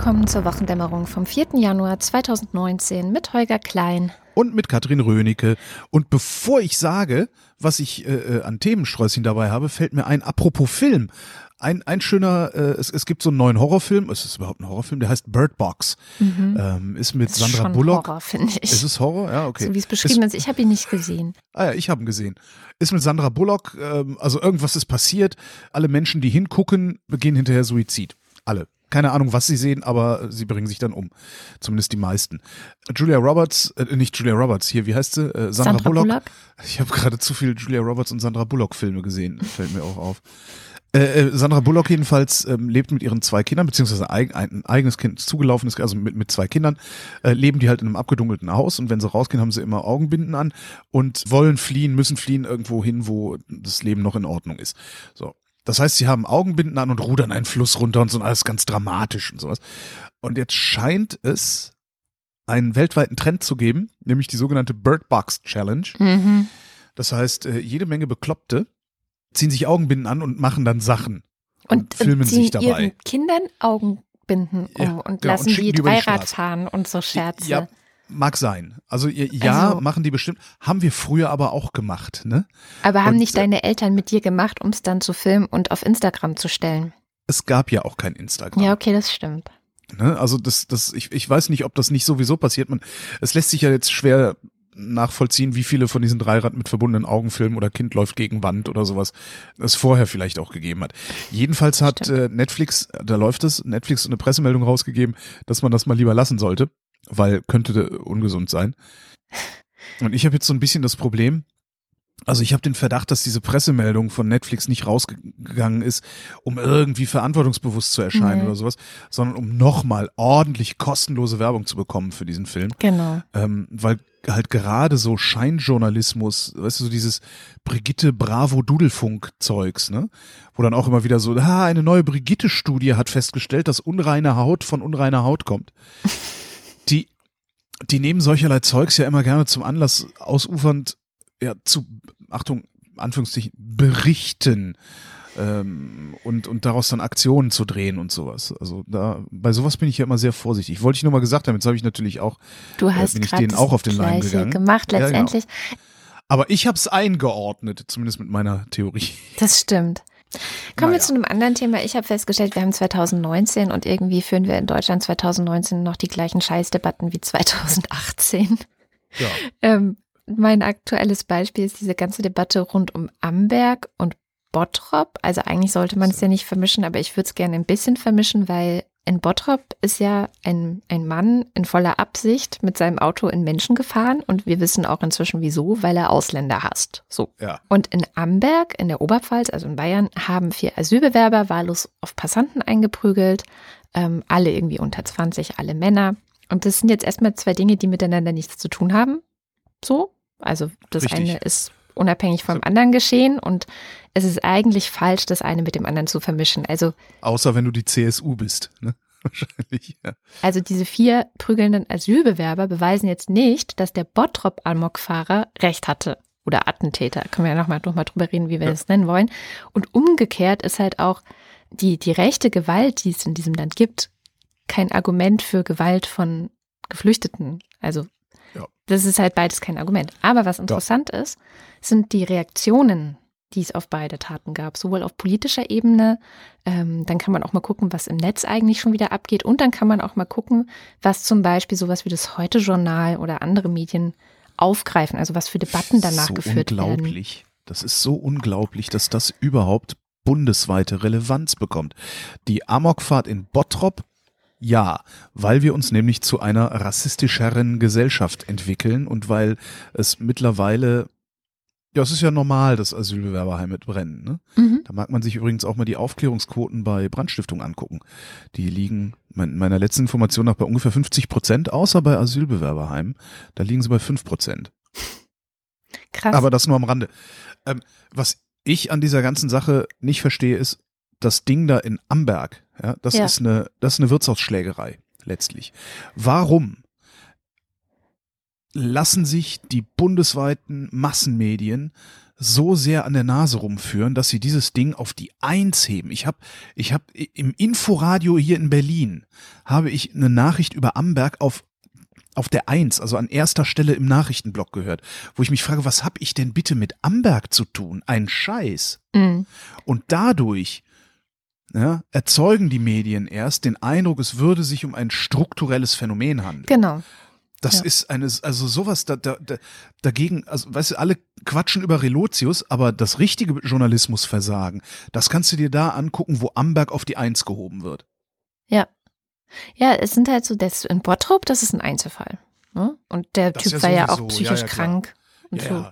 Willkommen zur Wochendämmerung vom 4. Januar 2019 mit Holger Klein. Und mit Katrin Rönecke. Und bevor ich sage, was ich äh, äh, an Themensträußchen dabei habe, fällt mir ein, apropos Film. Ein, ein schöner, äh, es, es gibt so einen neuen Horrorfilm, es ist überhaupt ein Horrorfilm, der heißt Bird Box. Mhm. Ähm, ist mit ist Sandra schon Bullock. Horror, finde ich. Ist es Horror? Ja, okay. So wie es beschrieben ist, ich habe ihn nicht gesehen. Ah ja, ich habe ihn gesehen. Ist mit Sandra Bullock, ähm, also irgendwas ist passiert. Alle Menschen, die hingucken, begehen hinterher Suizid. Alle. Keine Ahnung, was sie sehen, aber sie bringen sich dann um. Zumindest die meisten. Julia Roberts, äh, nicht Julia Roberts, hier, wie heißt sie? Äh, Sandra, Sandra Bullock. Bullock? Ich habe gerade zu viel Julia Roberts und Sandra Bullock Filme gesehen, fällt mir auch auf. Äh, äh, Sandra Bullock jedenfalls ähm, lebt mit ihren zwei Kindern, beziehungsweise ein, ein eigenes Kind zugelaufen ist, also mit, mit zwei Kindern, äh, leben die halt in einem abgedunkelten Haus und wenn sie rausgehen, haben sie immer Augenbinden an und wollen fliehen, müssen fliehen irgendwo hin, wo das Leben noch in Ordnung ist. So. Das heißt, sie haben Augenbinden an und rudern einen Fluss runter und so und alles ganz dramatisch und sowas. Und jetzt scheint es einen weltweiten Trend zu geben, nämlich die sogenannte Bird Box Challenge. Mhm. Das heißt, äh, jede Menge Bekloppte ziehen sich Augenbinden an und machen dann Sachen und, Und, filmen ziehen sich dabei. ihren Kindern Augenbinden um Ja, und genau, und lassen schicken die die Dreirad fahren und so Scherze. Ja, mag sein. Also ja, Also- machen die bestimmt. Haben wir früher aber auch gemacht, ne? Aber haben und, nicht äh, deine Eltern mit dir gemacht, um es dann zu filmen und auf Instagram zu stellen? Es gab ja auch kein Instagram. Ja, okay, das stimmt. Ne? Also das, das, ich, ich weiß nicht, ob das nicht sowieso passiert. Man, es lässt sich ja jetzt schwer nachvollziehen, wie viele von diesen Dreirad mit verbundenen Augen filmen oder Kind läuft gegen Wand oder sowas, es vorher vielleicht auch gegeben hat. Jedenfalls hat äh, Netflix, da läuft es, Netflix eine Pressemeldung rausgegeben, dass man das mal lieber lassen sollte, weil könnte ungesund sein. Und ich habe jetzt so ein bisschen das Problem, also ich habe den Verdacht, dass diese Pressemeldung von Netflix nicht rausgegangen ist, um irgendwie verantwortungsbewusst zu erscheinen Mhm. oder sowas, sondern um nochmal ordentlich kostenlose Werbung zu bekommen für diesen Film. Genau. Ähm, weil halt gerade so Scheinjournalismus, weißt du, so dieses Brigitte Bravo Dudelfunk Zeugs, ne? Wo dann auch immer wieder so, ah, eine neue Brigitte-Studie hat festgestellt, dass unreine Haut von unreiner Haut kommt. Die, die nehmen solcherlei Zeugs ja immer gerne zum Anlass ausufernd, ja, zu, Achtung, Anführungszeichen, berichten ähm, und, und daraus dann Aktionen zu drehen und sowas. Also da, bei sowas bin ich ja immer sehr vorsichtig. Wollte ich nur mal gesagt haben, jetzt habe ich natürlich auch Du hast bin ich denen auch auf den Leim gegangen. gemacht Ja, genau. letztendlich. Aber ich habe es eingeordnet, zumindest mit meiner Theorie. Das stimmt. Kommen wir Naja. zu einem anderen Thema. Ich habe festgestellt, wir haben 2019 und irgendwie führen wir in Deutschland 2019 noch die gleichen Scheißdebatten wie 2018. Ja. Ähm, mein aktuelles Beispiel ist diese ganze Debatte rund um Amberg und Bottrop. Also eigentlich sollte man es ja nicht vermischen, aber ich würde es gerne ein bisschen vermischen, weil in Bottrop ist ja ein, ein Mann in voller Absicht mit seinem Auto in Menschen gefahren und wir wissen auch inzwischen wieso, weil er Ausländer hasst. So. Ja. Und in Amberg, in der Oberpfalz, also in Bayern, haben vier Asylbewerber wahllos auf Passanten eingeprügelt. Ähm, alle irgendwie unter 20, alle Männer. Und das sind jetzt erstmal zwei Dinge, die miteinander nichts zu tun haben. So. Also das Richtig. eine ist unabhängig vom anderen geschehen und es ist eigentlich falsch, das eine mit dem anderen zu vermischen. Also, Außer wenn du die CSU bist, ne? Wahrscheinlich, ja. also diese vier prügelnden Asylbewerber beweisen jetzt nicht, dass der Bottrop-Amok-Fahrer recht hatte. Oder Attentäter. Können wir ja nochmal noch mal drüber reden, wie wir Ja. das nennen wollen. Und umgekehrt ist halt auch die, die rechte Gewalt, die es in diesem Land gibt, kein Argument für Gewalt von Geflüchteten. Also. Das ist halt beides kein Argument. Aber was interessant ist, sind die Reaktionen, die es auf beide Taten gab, sowohl auf politischer Ebene, ähm, dann kann man auch mal gucken, was im Netz eigentlich schon wieder abgeht und dann kann man auch mal gucken, was zum Beispiel sowas wie das Heute-Journal oder andere Medien aufgreifen, also was für Debatten danach so geführt werden. unglaublich. Das ist so unglaublich, dass das überhaupt bundesweite Relevanz bekommt. Die Amokfahrt in Bottrop, ja, weil wir uns nämlich zu einer rassistischeren Gesellschaft entwickeln und weil es mittlerweile, ja, es ist ja normal, dass Asylbewerberheime brennen. Ne? Mhm. Da mag man sich übrigens auch mal die Aufklärungsquoten bei Brandstiftung angucken. Die liegen mein- meiner letzten Information nach bei ungefähr 50 Prozent, außer bei Asylbewerberheimen. Da liegen sie bei 5 Prozent. Krass. Aber das nur am Rande. Ähm, was ich an dieser ganzen Sache nicht verstehe, ist, das Ding da in Amberg, ja, das Ja. ist eine, das ist eine Wirtshausschlägerei, letztlich. Warum lassen sich die bundesweiten Massenmedien so sehr an der Nase rumführen, dass sie dieses Ding auf die Eins heben. Ich habe ich hab im Inforadio hier in Berlin habe ich eine Nachricht über Amberg auf auf der Eins, also an erster Stelle im Nachrichtenblock gehört, wo ich mich frage, was habe ich denn bitte mit Amberg zu tun? Ein Scheiß. Mhm. Und dadurch ja, erzeugen die Medien erst den Eindruck, es würde sich um ein strukturelles Phänomen handeln. Genau. Das Ja. ist eine, also sowas da, da, da, dagegen, also weißt du, alle quatschen über Relotius, aber das richtige Journalismusversagen, das kannst du dir da angucken, wo Amberg auf die Eins gehoben wird. Ja. Ja, es sind halt so, das in Bottrop, das ist ein Einzelfall. Ne? Und der Das Typ ja war ja auch psychisch ja, krank. Und, so.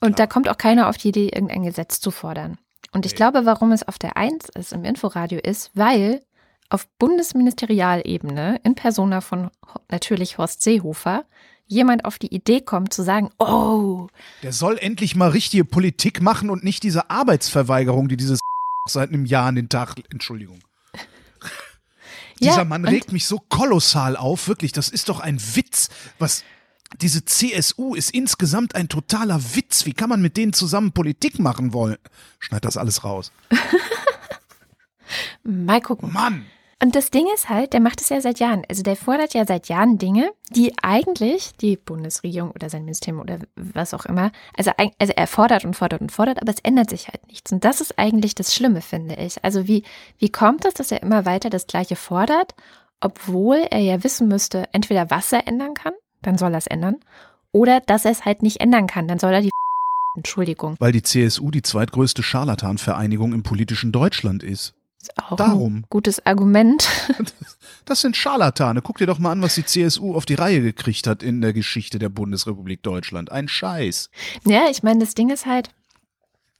und da kommt auch keiner auf die Idee, irgendein Gesetz zu fordern. Und ich glaube, warum es auf der Eins ist im Inforadio ist, weil auf Bundesministerialebene in Persona von natürlich Horst Seehofer jemand auf die Idee kommt zu sagen, oh, Der soll endlich mal richtige Politik machen und nicht diese Arbeitsverweigerung, die dieses seit einem Jahr an den Tag, Entschuldigung. Ja, Dieser Mann und- regt mich so kolossal auf, wirklich, das ist doch ein Witz, was diese CSU ist insgesamt ein totaler Witz. Wie kann man mit denen zusammen Politik machen wollen? Schneid das alles raus. mal gucken. Mann! Und das Ding ist halt, der macht es ja seit Jahren. Also der fordert ja seit Jahren Dinge, die eigentlich die Bundesregierung oder sein Ministerium oder was auch immer, also, also er fordert und fordert und fordert, aber es ändert sich halt nichts. Und das ist eigentlich das Schlimme, finde ich. Also wie, wie kommt es, dass er immer weiter das Gleiche fordert, obwohl er ja wissen müsste, entweder was er ändern kann, dann soll er es ändern, oder dass er es halt nicht ändern kann, dann soll er die Entschuldigung. Weil die CSU die zweitgrößte Scharlatanvereinigung im politischen Deutschland ist. Ist auch Darum. ein gutes Argument. Das sind Scharlatane. Guck dir doch mal an, was die CSU auf die Reihe gekriegt hat in der Geschichte der Bundesrepublik Deutschland. Ein Scheiß. Ja, ich meine, das Ding ist halt,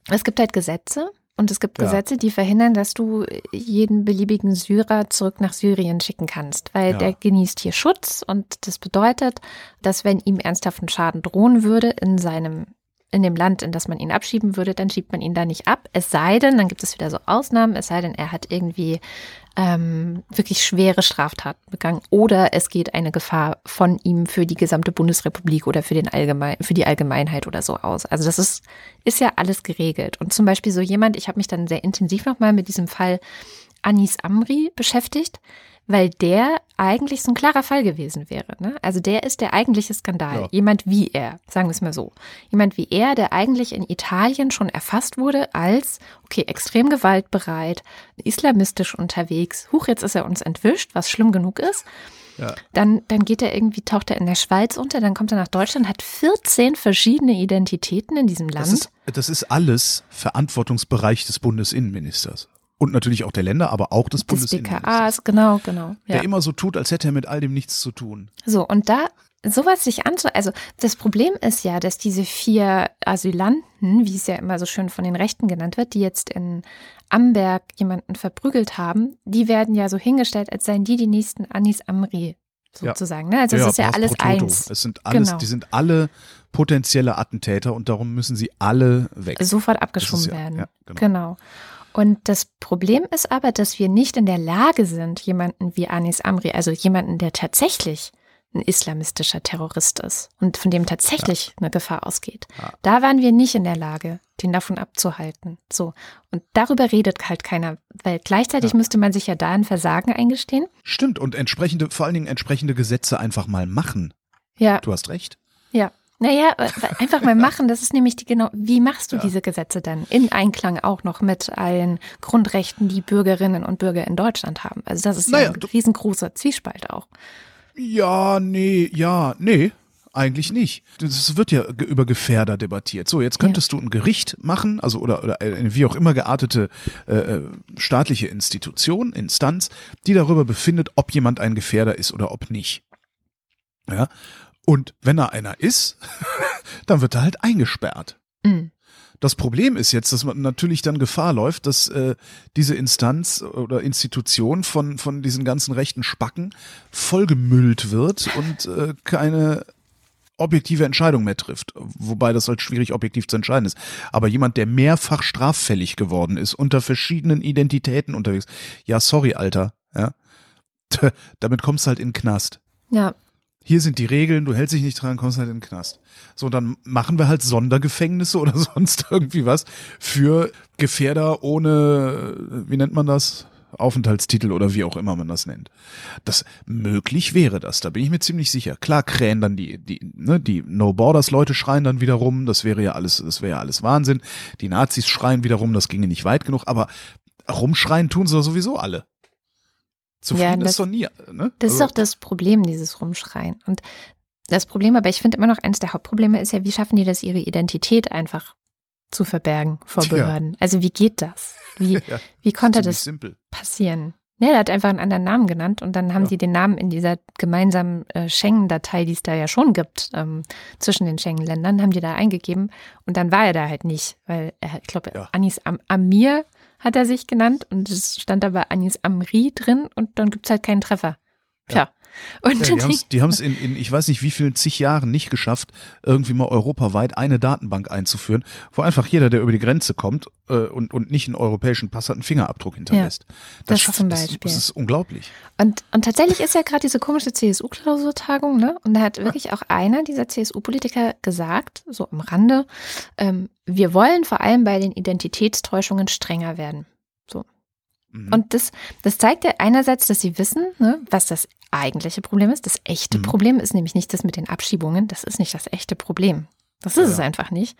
es gibt halt Gesetze und es gibt Ja. Gesetze, die verhindern, dass du jeden beliebigen Syrer zurück nach Syrien schicken kannst, weil Ja. der genießt hier Schutz und das bedeutet, dass wenn ihm ernsthaften Schaden drohen würde in seinem in dem Land, in das man ihn abschieben würde, dann schiebt man ihn da nicht ab. Es sei denn, dann gibt es wieder so Ausnahmen, es sei denn, er hat irgendwie ähm, wirklich schwere Straftaten begangen oder es geht eine Gefahr von ihm für die gesamte Bundesrepublik oder für den Allgemein, für die Allgemeinheit oder so aus. Also das ist, ist ja alles geregelt. Und zum Beispiel so jemand, ich habe mich dann sehr intensiv nochmal mit diesem Fall Anis Amri beschäftigt, weil der eigentlich so ein klarer Fall gewesen wäre. Ne? Also der ist der eigentliche Skandal. Ja. Jemand wie er, sagen wir es mal so. Jemand wie er, der eigentlich in Italien schon erfasst wurde als, okay, extrem gewaltbereit, islamistisch unterwegs. Huch, jetzt ist er uns entwischt, was schlimm genug ist. Ja. Dann, dann geht er irgendwie, taucht er in der Schweiz unter, dann kommt er nach Deutschland, hat 14 verschiedene Identitäten in diesem Land. Das ist, das ist alles Verantwortungsbereich des Bundesinnenministers. Und natürlich auch der Länder, aber auch des des Bundesinnenministers. Genau, genau. Ja. Der immer so tut, als hätte er mit all dem nichts zu tun. So, und da sowas sich anzu, also das Problem ist ja, dass diese vier Asylanten, wie es ja immer so schön von den Rechten genannt wird, die jetzt in Amberg jemanden verprügelt haben, die werden ja so hingestellt, als seien die die nächsten Anis Amri sozusagen. Ne? Also es ist ja alles pro Toto. eins. Es sind alles, Genau. die sind alle potenzielle Attentäter und darum müssen sie alle weg. sofort abgeschoben ja- werden. ja, genau. genau. Und das Problem ist aber, dass wir nicht in der Lage sind, jemanden wie Anis Amri, also jemanden, der tatsächlich ein islamistischer Terrorist ist und von dem tatsächlich eine Gefahr ausgeht. Ja. Da waren wir nicht in der Lage, den davon abzuhalten. So. Und darüber redet halt keiner, weil gleichzeitig Ja. müsste man sich ja da ein Versagen eingestehen. Stimmt, und entsprechende, vor allen Dingen entsprechende Gesetze einfach mal machen. Ja, Du hast recht. ja. Naja, einfach mal machen, das ist nämlich die genau, wie machst du Ja. diese Gesetze dann? In Einklang auch noch mit allen Grundrechten, die Bürgerinnen und Bürger in Deutschland haben. Also das ist Naja, ja ein riesengroßer Zwiespalt auch. Ja, nee, ja, nee. Eigentlich nicht. Es wird ja über Gefährder debattiert. So, jetzt könntest du ein Gericht machen, also oder, oder eine wie auch immer geartete äh, äh, staatliche Institution, Instanz, die darüber befindet, ob jemand ein Gefährder ist oder ob nicht. Ja. Und wenn er einer ist, dann wird er halt eingesperrt. Mhm. Das Problem ist jetzt, dass man natürlich dann Gefahr läuft, dass äh, diese Instanz oder Institution von, von diesen ganzen rechten Spacken vollgemüllt wird und äh, keine objektive Entscheidung mehr trifft. Wobei das halt schwierig objektiv zu entscheiden ist. Aber jemand, der mehrfach straffällig geworden ist, unter verschiedenen Identitäten unterwegs, ja, sorry, Alter, ja, damit kommst du halt in den Knast. Ja, hier sind die Regeln, du hältst dich nicht dran, kommst halt in den Knast. So, dann machen wir halt Sondergefängnisse oder sonst irgendwie was für Gefährder ohne, wie nennt man das? Aufenthaltstitel oder wie auch immer man das nennt. Das möglich wäre das, da bin ich mir ziemlich sicher. Klar krähen dann die, die, ne, die No Borders Leute schreien dann wieder rum, das wäre ja alles, das wäre ja alles Wahnsinn. Die Nazis schreien wieder rum, das ginge nicht weit genug, aber rumschreien tun sie sowieso alle. Zufrieden Ja, das- ist doch nie, ne? Das ist Also- auch das Problem, dieses Rumschreien. Und das Problem, aber ich finde immer noch eines der Hauptprobleme ist ja, wie schaffen die das, ihre Identität einfach zu verbergen vor. Behörden? Also wie geht das? Wie, Ja, wie konnte das simpel. passieren? Ja, der hat einfach einen anderen Namen genannt und dann haben Ja. die den Namen in dieser gemeinsamen äh, Schengen-Datei, die es da ja schon gibt, ähm, zwischen den Schengen-Ländern, haben die da eingegeben und dann war er da halt nicht, weil er, ich glaube, Ja. Anis Am Amir hat er sich genannt und es stand aber Anis Amri drin und dann gibt's halt keinen Treffer. Tja. Und Ja, die haben es in, in, ich weiß nicht wie vielen zig Jahren nicht geschafft, irgendwie mal europaweit eine Datenbank einzuführen, wo einfach jeder, der über die Grenze kommt äh, und, und nicht einen europäischen Pass hat, einen Fingerabdruck hinterlässt. das schafft zum das- Beispiel. Das ist unglaublich. Und, und tatsächlich ist ja gerade diese komische CSU-Klausurtagung, ne? Und da hat wirklich auch einer dieser CSU-Politiker gesagt, so am Rande, ähm, wir wollen vor allem bei den Identitätstäuschungen strenger werden. Mhm. Und das, das zeigt ja einerseits, dass sie wissen, ne, was das eigentliche Problem ist. Das echte Mhm. Problem ist nämlich nicht das mit den Abschiebungen. Das ist nicht das echte Problem. Das ist Ja. es einfach nicht.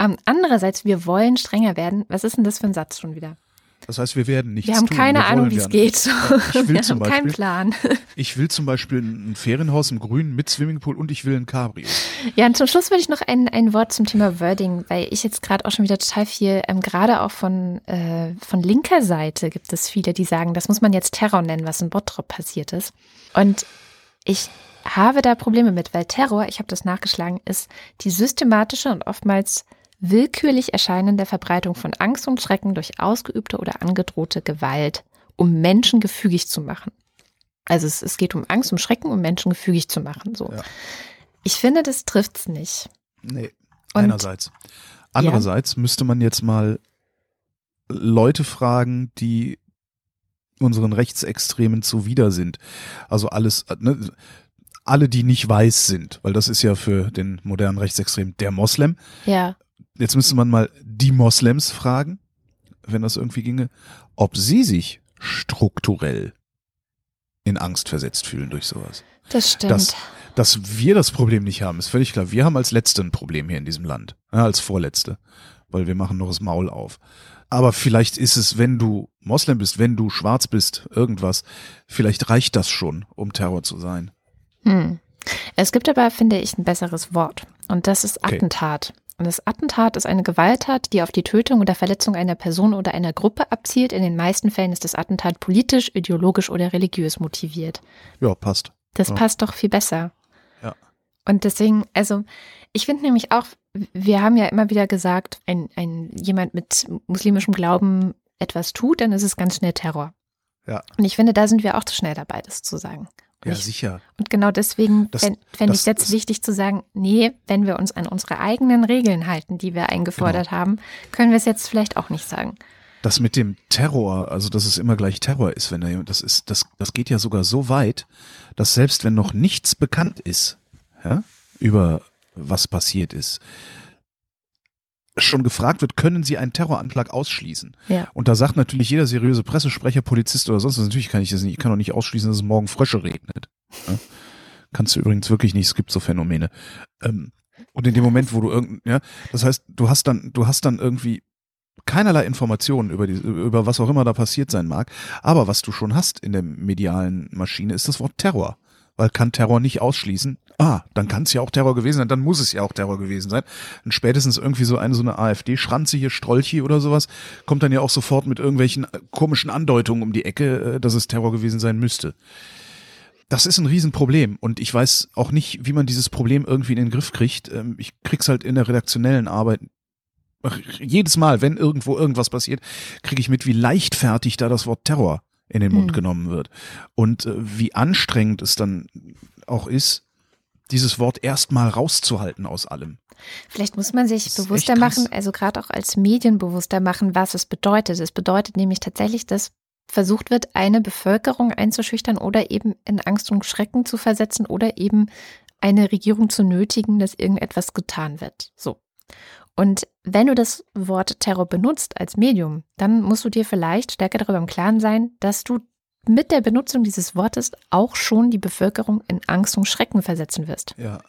Ähm, andererseits, wir wollen strenger werden. Was ist denn das für ein Satz schon wieder? Das heißt, wir werden nichts wir haben tun. keine wir Ahnung, wie es geht. Ich will wir zum haben keinen Beispiel- Plan. Ich will zum Beispiel ein Ferienhaus im Grünen mit Swimmingpool und ich will ein Cabrio. Ja, und zum Schluss würde ich noch ein, ein Wort zum Thema Wording, weil ich jetzt gerade auch schon wieder total viel, ähm, gerade auch von, äh, von linker Seite gibt es viele, die sagen, das muss man jetzt Terror nennen, was in Bottrop passiert ist. Und ich habe da Probleme mit, weil Terror, ich habe das nachgeschlagen, ist die systematische und oftmals willkürlich erscheinende Verbreitung von Angst und Schrecken durch ausgeübte oder angedrohte Gewalt, um Menschen gefügig zu machen. Also es, es geht um Angst, um Schrecken, um Menschen gefügig zu machen. So. Ja. Ich finde, das trifft's nicht. Nee, Und- einerseits. Andererseits müsste man jetzt mal Leute fragen, die unseren Rechtsextremen zuwider sind. Also alles, ne, alle, die nicht weiß sind, weil das ist ja für den modernen Rechtsextremen der Moslem. Ja. Jetzt müsste man mal die Moslems fragen, wenn das irgendwie ginge, ob sie sich strukturell in Angst versetzt fühlen durch sowas. Das stimmt. Das, dass wir das Problem nicht haben, ist völlig klar. Wir haben als Letzte ein Problem hier in diesem Land. Ja, als Vorletzte. Weil wir machen noch das Maul auf. Aber vielleicht ist es, wenn du Moslem bist, wenn du schwarz bist, irgendwas, vielleicht reicht das schon, um Terror zu sein. hm. Es gibt aber, finde ich, ein besseres Wort. Und das ist Okay. Und das Attentat ist eine Gewalttat, die auf die Tötung oder Verletzung einer Person oder einer Gruppe abzielt. In den meisten Fällen ist das Attentat politisch, ideologisch oder religiös motiviert. Ja, passt. Das Ja. passt doch viel besser. Ja. Und deswegen, also ich finde nämlich auch, wir haben ja immer wieder gesagt, wenn ein, jemand mit muslimischem Glauben etwas tut, dann ist es ganz schnell Terror. Ja. Und ich finde, da sind wir auch zu schnell dabei, das zu sagen. Und Ja, ich, sicher. und genau deswegen fände fänd ich jetzt das- wichtig zu sagen, nee, wenn wir uns an unsere eigenen Regeln halten, die wir eingefordert Genau. haben, können wir es jetzt vielleicht auch nicht sagen. Das mit dem Terror, also dass es immer gleich Terror ist, wenn da jemand, das ist, das, das geht ja sogar so weit, dass selbst wenn noch nichts bekannt ist, ja, über was passiert ist, schon gefragt wird, können Sie einen Terroranschlag ausschließen? Ja. Und da sagt natürlich jeder seriöse Pressesprecher, Polizist oder sonst was, natürlich kann ich das nicht, ich kann doch nicht ausschließen, dass es morgen Frösche regnet. Ja? Kannst du übrigens wirklich nicht, es gibt so Phänomene. Ähm, und in dem Moment, wo du irgend, ja, das heißt, du hast dann, du hast dann irgendwie keinerlei Informationen über die, über was auch immer da passiert sein mag. Aber was du schon hast in der medialen Maschine ist das Wort Terror. Weil kann Terror nicht ausschließen. Ah, dann kann es ja auch Terror gewesen sein, dann muss es ja auch Terror gewesen sein. Und spätestens irgendwie so eine so eine AfD-Schranze hier, Strolchi oder sowas, kommt dann ja auch sofort mit irgendwelchen äh, komischen Andeutungen um die Ecke, äh, dass es Terror gewesen sein müsste. Das ist ein Riesenproblem und ich weiß auch nicht, wie man dieses Problem irgendwie in den Griff kriegt. Ähm, Ich krieg's halt in der redaktionellen Arbeit jedes Mal, wenn irgendwo irgendwas passiert, kriege ich mit, wie leichtfertig da das Wort Terror in den Mund Hm. genommen wird. Und äh, wie anstrengend es dann auch ist, dieses Wort erstmal rauszuhalten aus allem. Vielleicht muss man sich bewusster machen, also gerade auch als Medien bewusster machen, was es bedeutet. Es bedeutet nämlich tatsächlich, dass versucht wird, eine Bevölkerung einzuschüchtern oder eben in Angst und Schrecken zu versetzen oder eben eine Regierung zu nötigen, dass irgendetwas getan wird. So. Und wenn du das Wort Terror benutzt als Medium, dann musst du dir vielleicht stärker darüber im Klaren sein, dass du mit der Benutzung dieses Wortes auch schon die Bevölkerung in Angst und Schrecken versetzen wirst. Ja.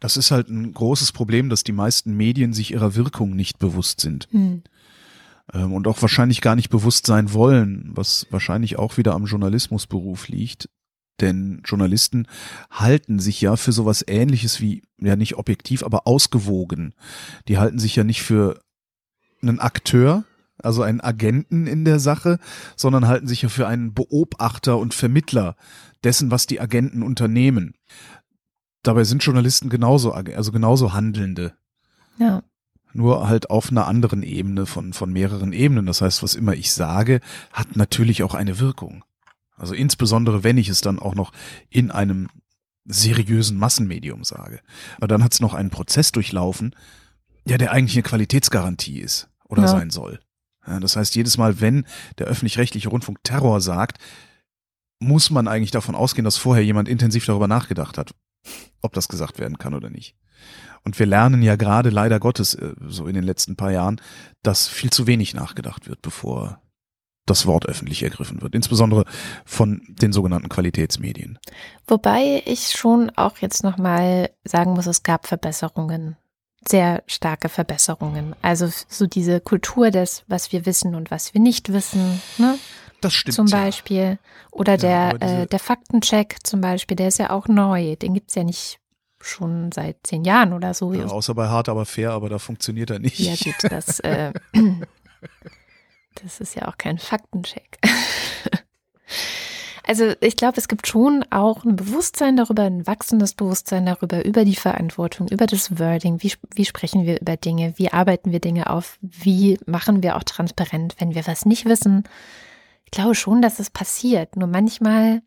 Das ist halt ein großes Problem, dass die meisten Medien sich ihrer Wirkung nicht bewusst sind. Hm. Ähm, und auch wahrscheinlich gar nicht bewusst sein wollen, was wahrscheinlich auch wieder am Journalismusberuf liegt. Denn Journalisten halten sich ja für sowas ähnliches wie, ja nicht objektiv, aber ausgewogen. Die halten sich ja nicht für einen Akteur, also einen Agenten in der Sache, sondern halten sich ja für einen Beobachter und Vermittler dessen, was die Agenten unternehmen. Dabei sind Journalisten genauso, also genauso Handelnde. Ja. Nur halt auf einer anderen Ebene von, von mehreren Ebenen. Das heißt, was immer ich sage, hat natürlich auch eine Wirkung. Also insbesondere, wenn ich es dann auch noch in einem seriösen Massenmedium sage. Aber dann hat es noch einen Prozess durchlaufen, ja, der eigentlich eine Qualitätsgarantie ist oder ja. sein soll. Ja, das heißt, jedes Mal, wenn der öffentlich-rechtliche Rundfunk Terror sagt, muss man eigentlich davon ausgehen, dass vorher jemand intensiv darüber nachgedacht hat, ob das gesagt werden kann oder nicht. Und wir lernen ja gerade leider Gottes äh, so in den letzten paar Jahren, dass viel zu wenig nachgedacht wird, bevor das Wort öffentlich ergriffen wird, insbesondere von den sogenannten Qualitätsmedien. Wobei ich schon auch jetzt nochmal sagen muss, es gab Verbesserungen, sehr starke Verbesserungen. Also so diese Kultur des, was wir wissen und was wir nicht wissen. Ne? Das stimmt. Zum Beispiel. Ja. Oder der, äh, der Faktencheck zum Beispiel, der ist ja auch neu. Den gibt's ja nicht schon seit zehn Jahren oder so. Ja, außer bei Hart aber fair, aber da funktioniert er nicht. Ja, gut, das, äh, das ist ja auch kein Faktencheck. Also ich glaube, es gibt schon auch ein Bewusstsein darüber, ein wachsendes Bewusstsein darüber, über die Verantwortung, über das Wording, wie, wie sprechen wir über Dinge, wie arbeiten wir Dinge auf, wie machen wir auch transparent, wenn wir was nicht wissen, glaube schon, dass es passiert. Nur manchmal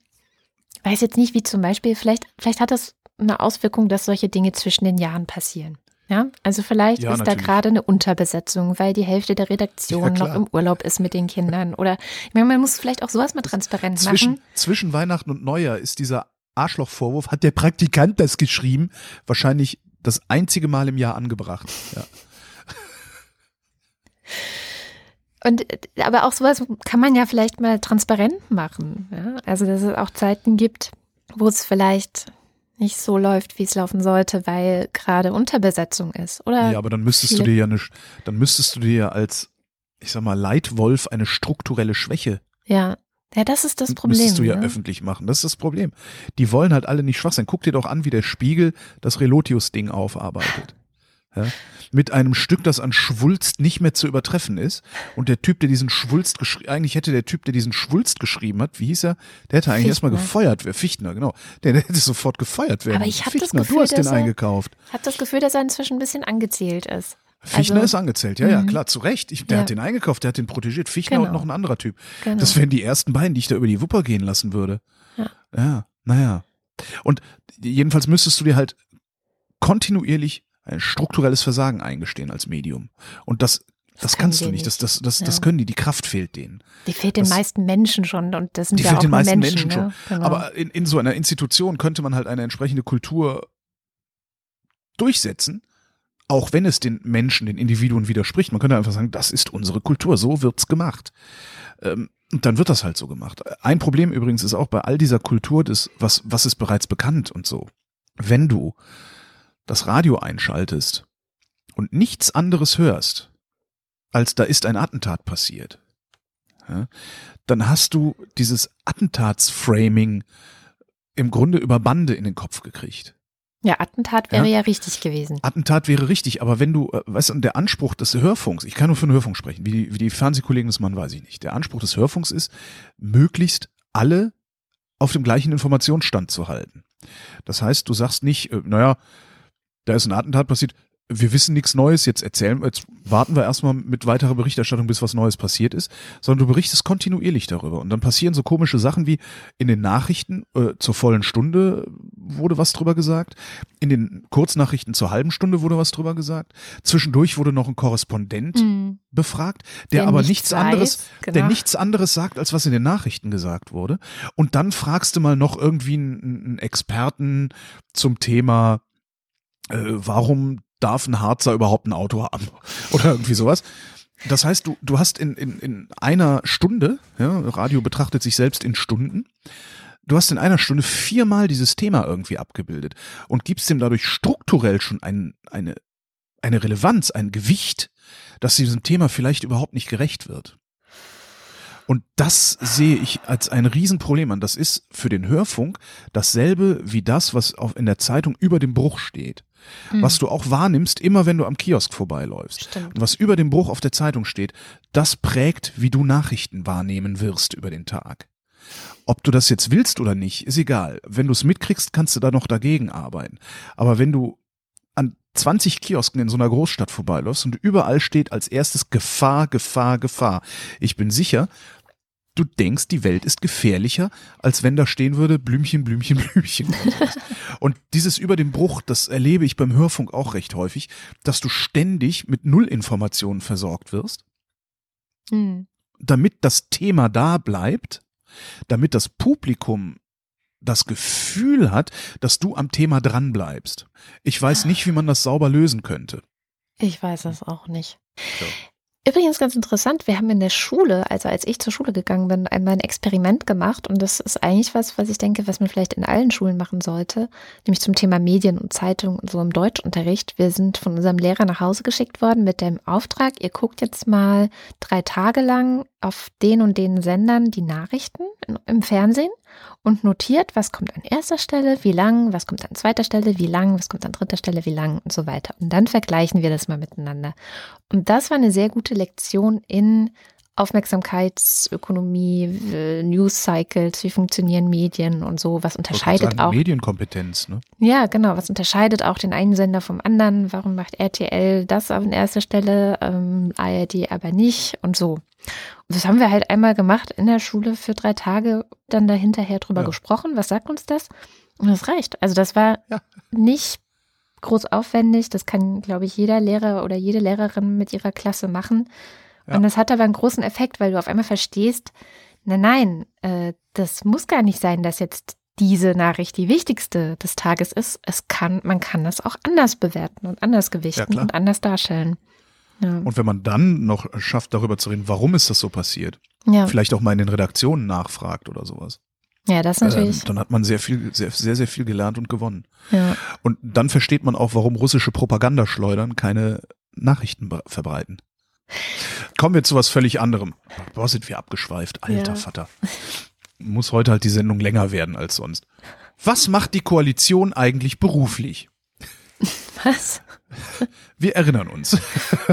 weiß jetzt nicht, wie zum Beispiel, vielleicht, vielleicht hat das eine Auswirkung, dass solche Dinge zwischen den Jahren passieren. Ja, also vielleicht ja, ist natürlich. da gerade eine Unterbesetzung, weil die Hälfte der Redaktion ja, noch im Urlaub ist mit den Kindern. Oder ich meine, man muss vielleicht auch sowas mal transparent zwischen, machen. Zwischen Weihnachten und Neujahr ist dieser Arschlochvorwurf, hat der Praktikant das geschrieben, wahrscheinlich das einzige Mal im Jahr angebracht. Ja. Und aber auch sowas kann man ja vielleicht mal transparent machen. Ja? Also dass es auch Zeiten gibt, wo es vielleicht nicht so läuft, wie es laufen sollte, weil gerade Unterbesetzung ist, oder? Ja, aber dann müsstest du dir ja eine, dann müsstest du dir ja als, ich sag mal, Leitwolf eine strukturelle Schwäche. Ja. Ja, das ist das Problem. Müsstest du ja ne? öffentlich machen. Das ist das Problem. Die wollen halt alle nicht schwach sein. Guck dir doch an, wie der Spiegel das Relotius-Ding aufarbeitet. Ja, mit einem Stück, das an Schwulst nicht mehr zu übertreffen ist. Und der Typ, der diesen Schwulst geschrieben, eigentlich hätte der Typ, der diesen Schwulst geschrieben hat, wie hieß er? Der hätte eigentlich erstmal gefeuert werden. Fichtner, genau. Der, der, hätte sofort gefeuert werden. Aber ich habe das Gefühl, du hast den er, eingekauft. Ich habe das Gefühl, dass er inzwischen ein bisschen angezählt ist. Fichtner also, ist angezählt, ja, ja, mhm. klar, zu Recht. Ich, der ja. hat den eingekauft, der hat den protegiert. Fichtner genau. und noch ein anderer Typ. Genau. Das wären die ersten beiden, die ich da über die Wupper gehen lassen würde. Ja, ja naja. Und jedenfalls müsstest du dir halt kontinuierlich ein strukturelles Versagen eingestehen als Medium. Und das das, das kannst du nicht. Das, das, das, ja. das können die. Die Kraft fehlt denen. Die fehlt den meisten Menschen schon und das sind die ja fehlt auch den meisten Menschen, Menschen schon. Ja, genau. Aber in, in so einer Institution könnte man halt eine entsprechende Kultur durchsetzen, auch wenn es den Menschen, den Individuen widerspricht. Man könnte einfach sagen, das ist unsere Kultur, so wird's gemacht. Ähm, und dann wird das halt so gemacht. Ein Problem übrigens ist auch bei all dieser Kultur des, was, was ist bereits bekannt und so. Wenn du das Radio einschaltest und nichts anderes hörst, als da ist ein Attentat passiert, ja, dann hast du dieses Attentatsframing im Grunde über Bande in den Kopf gekriegt. Ja, Attentat wäre ja, ja richtig gewesen. Attentat wäre richtig, aber wenn du, äh, weißt du, der Anspruch des Hörfunks, ich kann nur für den Hörfunk sprechen, wie die, wie die Fernsehkollegen das machen, weiß ich nicht. Der Anspruch des Hörfunks ist, möglichst alle auf dem gleichen Informationsstand zu halten. Das heißt, du sagst nicht, äh, naja, da ist ein Attentat passiert, wir wissen nichts Neues, jetzt erzählen, jetzt warten wir erstmal mit weiterer Berichterstattung, bis was Neues passiert ist, sondern du berichtest kontinuierlich darüber. Und dann passieren so komische Sachen wie in den Nachrichten äh, zur vollen Stunde wurde was drüber gesagt, in den Kurznachrichten zur halben Stunde wurde was drüber gesagt, zwischendurch wurde noch ein Korrespondent mhm befragt, der, der aber nichts, nichts anderes, genau. der nichts anderes sagt, als was in den Nachrichten gesagt wurde. Und dann fragst du mal noch irgendwie einen, einen Experten zum Thema, äh, warum darf ein Harzer überhaupt ein Auto haben? Oder irgendwie sowas. Das heißt, du, du hast in, in, in einer Stunde, ja, Radio betrachtet sich selbst in Stunden, du hast in einer Stunde viermal dieses Thema irgendwie abgebildet und gibst dem dadurch strukturell schon ein, eine, eine Relevanz, ein Gewicht, dass diesem Thema vielleicht überhaupt nicht gerecht wird. Und das sehe ich als ein Riesenproblem an. Das ist für den Hörfunk dasselbe wie das, was auch in der Zeitung über dem Bruch steht. Hm. Was du auch wahrnimmst, immer wenn du am Kiosk vorbeiläufst. Stimmt. Und was über dem Bruch auf der Zeitung steht, das prägt, wie du Nachrichten wahrnehmen wirst über den Tag. Ob du das jetzt willst oder nicht, ist egal. Wenn du es mitkriegst, kannst du da noch dagegen arbeiten. Aber wenn du 20 Kiosken in so einer Großstadt vorbeiläufst und überall steht als erstes Gefahr, Gefahr, Gefahr. Ich bin sicher, du denkst, die Welt ist gefährlicher, als wenn da stehen würde Blümchen, Blümchen, Blümchen. und dieses über den Bruch, das erlebe ich beim Hörfunk auch recht häufig, dass du ständig mit Nullinformationen versorgt wirst, hm. damit das Thema da bleibt, damit das Publikum das Gefühl hat, dass du am Thema dran bleibst. Ich weiß nicht, wie man das sauber lösen könnte. Ich weiß es auch nicht. So. Übrigens ganz interessant, wir haben in der Schule, also als ich zur Schule gegangen bin, einmal ein Experiment gemacht und das ist eigentlich was, was ich denke, was man vielleicht in allen Schulen machen sollte, nämlich zum Thema Medien und Zeitung und so im Deutschunterricht. Wir sind von unserem Lehrer nach Hause geschickt worden mit dem Auftrag, ihr guckt jetzt mal drei Tage lang auf den und den Sendern die Nachrichten im Fernsehen und notiert, was kommt an erster Stelle, wie lang, was kommt an zweiter Stelle, wie lang, was kommt an dritter Stelle, wie lang und so weiter. Und dann vergleichen wir das mal miteinander. Und das war eine sehr gute Lektion in Aufmerksamkeitsökonomie, News Cycles, wie funktionieren Medien und so, was unterscheidet sagen, auch. Medienkompetenz, ne? Ja, genau, was unterscheidet auch den einen Sender vom anderen, warum macht RTL das an erster Stelle, ähm, ARD aber nicht und so. Und das haben wir halt einmal gemacht in der Schule für drei Tage, dann dahinterher drüber ja. gesprochen, was sagt uns das? Und das reicht. Also das war ja. nicht groß aufwendig, das kann, glaube ich, jeder Lehrer oder jede Lehrerin mit ihrer Klasse machen. Ja. Und das hat aber einen großen Effekt, weil du auf einmal verstehst, nein, nein, äh, das muss gar nicht sein, dass jetzt diese Nachricht die wichtigste des Tages ist. Es kann, man kann das auch anders bewerten und anders gewichten ja, und anders darstellen. Ja. Und wenn man dann noch schafft, darüber zu reden, warum ist das so passiert, ja. vielleicht auch mal in den Redaktionen nachfragt oder sowas. Ja, das natürlich. Ähm, dann hat man sehr viel, sehr, sehr, sehr viel gelernt und gewonnen. Ja. Und dann versteht man auch, warum russische Propagandaschleudern keine Nachrichten verbreiten. Kommen wir zu was völlig anderem. Boah, sind wir abgeschweift, alter ja. Vater. Muss heute halt die Sendung länger werden als sonst. Was macht die Koalition eigentlich beruflich? Was? Wir erinnern uns.